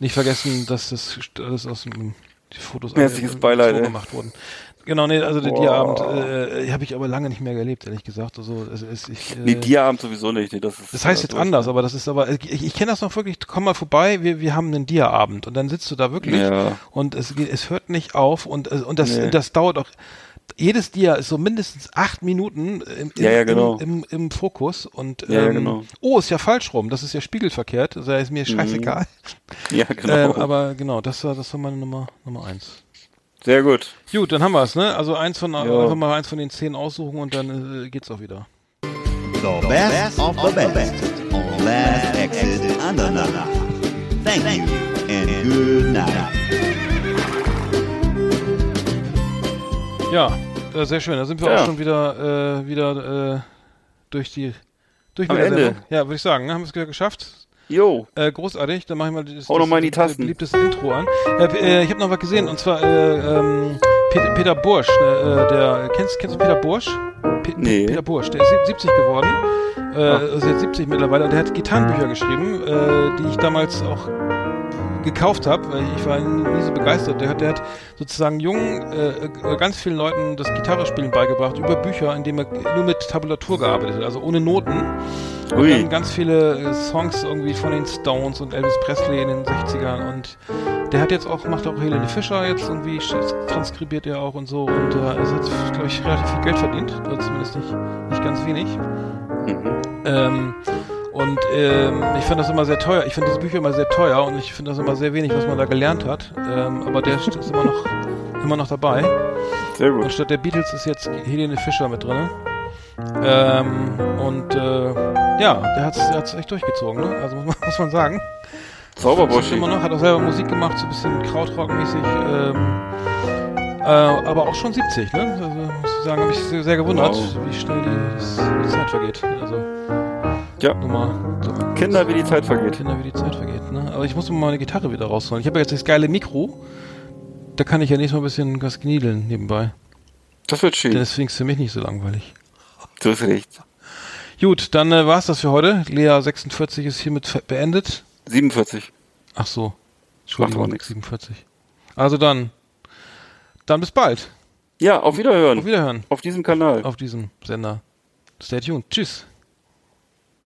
[SPEAKER 2] nicht vergessen, dass das alles aus dem die Fotos
[SPEAKER 3] Herzliches
[SPEAKER 2] so
[SPEAKER 3] Beileid, ey.
[SPEAKER 2] gemacht wurden. Genau, nee, also der. Dia-Abend äh, habe ich aber lange nicht mehr erlebt, ehrlich gesagt. Also es ist ich, äh,
[SPEAKER 3] nee, Dia-Abend sowieso nicht. Nee, das, ist,
[SPEAKER 2] das heißt jetzt
[SPEAKER 3] durch,
[SPEAKER 2] anders,
[SPEAKER 3] ne?
[SPEAKER 2] aber das ist aber ich, ich kenne das noch wirklich. Komm mal vorbei, wir wir haben einen Dia-Abend und dann sitzt du da wirklich
[SPEAKER 3] Ja.
[SPEAKER 2] und es es hört nicht auf und äh, und das
[SPEAKER 3] Nee.
[SPEAKER 2] das dauert auch jedes Dia ist so mindestens acht Minuten im, im,
[SPEAKER 3] Ja, ja, genau.
[SPEAKER 2] im, im, im Fokus und ähm,
[SPEAKER 3] Ja, ja, genau.
[SPEAKER 2] oh, ist ja falsch rum, das ist ja spiegelverkehrt, das ist mir scheißegal.
[SPEAKER 3] Ja, genau.
[SPEAKER 2] Ähm, aber genau, das war das war meine Nummer Nummer eins.
[SPEAKER 3] Sehr gut.
[SPEAKER 2] Gut, dann haben wir es, ne? Also eins von
[SPEAKER 3] Ja.
[SPEAKER 2] einfach mal eins von den zehn aussuchen und dann äh, geht's auch wieder.
[SPEAKER 4] The best of the best on Last Exit Andernach. Thank you
[SPEAKER 2] Ja, sehr schön. Da sind wir
[SPEAKER 3] Ja.
[SPEAKER 2] auch schon wieder äh, wieder äh, durch die durch
[SPEAKER 3] Am Ende.
[SPEAKER 2] Sendung. Ja, würde ich sagen, ne? haben wir es geschafft.
[SPEAKER 3] Jo.
[SPEAKER 2] Äh, großartig, dann mache ich mal das,
[SPEAKER 3] Hau noch mal in die
[SPEAKER 2] das
[SPEAKER 3] Tasten.
[SPEAKER 2] beliebtes Intro an. Äh, äh, ich habe noch was gesehen und zwar äh, ähm, Peter, Peter Bursch, äh, der kennst kennst du Peter Bursch? Pe
[SPEAKER 3] Nee.
[SPEAKER 2] Peter Bursch, der ist sieb- 70 geworden. Äh, ist jetzt 70 mittlerweile und der hat Gitarrenbücher geschrieben, die ich damals auch gekauft habe, weil ich war nie so begeistert. Der hat, der hat sozusagen jungen, äh, äh, ganz vielen Leuten das Gitarrespielen beigebracht über Bücher, indem er nur mit Tabulatur gearbeitet hat, also ohne Noten. Und
[SPEAKER 3] Ui.
[SPEAKER 2] dann ganz viele äh, Songs irgendwie von den Stones und Elvis Presley in den 60ern und der hat jetzt auch, macht auch Helene Fischer jetzt irgendwie, transkribiert er auch und so und äh, also hat, glaube ich, relativ viel Geld verdient, oder zumindest nicht, nicht ganz wenig.
[SPEAKER 3] Mhm.
[SPEAKER 2] Ähm, und ähm, ich finde das immer sehr teuer. Ich finde diese Bücher immer sehr teuer und ich finde das immer sehr wenig, was man da gelernt hat. Ähm, aber der ist immer noch immer noch dabei.
[SPEAKER 3] Sehr
[SPEAKER 2] Und
[SPEAKER 3] gut.
[SPEAKER 2] statt der Beatles ist jetzt Helene Fischer mit drin. Ähm, und äh, ja, der hat's, der hat's echt durchgezogen, ne? Also muss man, muss man sagen.
[SPEAKER 3] Boschi.
[SPEAKER 2] immer noch, hat auch selber Musik gemacht, so ein bisschen Krautrock-mäßig. Ähm, äh, aber auch schon 70, ne? Also muss ich sagen, habe ich sehr, sehr gewundert,
[SPEAKER 3] Wow.
[SPEAKER 2] wie schnell die, das, die Zeit vergeht. Also
[SPEAKER 3] Ja.
[SPEAKER 2] so,
[SPEAKER 3] Kinder, wie die Zeit vergeht.
[SPEAKER 2] Kinder, wie die Zeit vergeht, ne? Aber ich muss mal meine Gitarre wieder rausholen. Ich habe ja jetzt das geile Mikro. Da kann ich ja nicht mal ein bisschen was kniedeln nebenbei.
[SPEAKER 3] Das wird schön.
[SPEAKER 2] deswegen ist für mich nicht so langweilig.
[SPEAKER 3] So ist recht.
[SPEAKER 2] Gut, dann äh, war's das für heute. Lea 46 ist hiermit beendet.
[SPEAKER 3] 47.
[SPEAKER 2] Ach so. Entschuldigung,
[SPEAKER 3] nix.
[SPEAKER 2] 47. Also dann, dann bis bald.
[SPEAKER 3] Ja, auf Wiederhören.
[SPEAKER 2] Auf Wiederhören
[SPEAKER 3] Auf diesem Kanal.
[SPEAKER 2] auf diesem Sender. Stay tuned. Tschüss.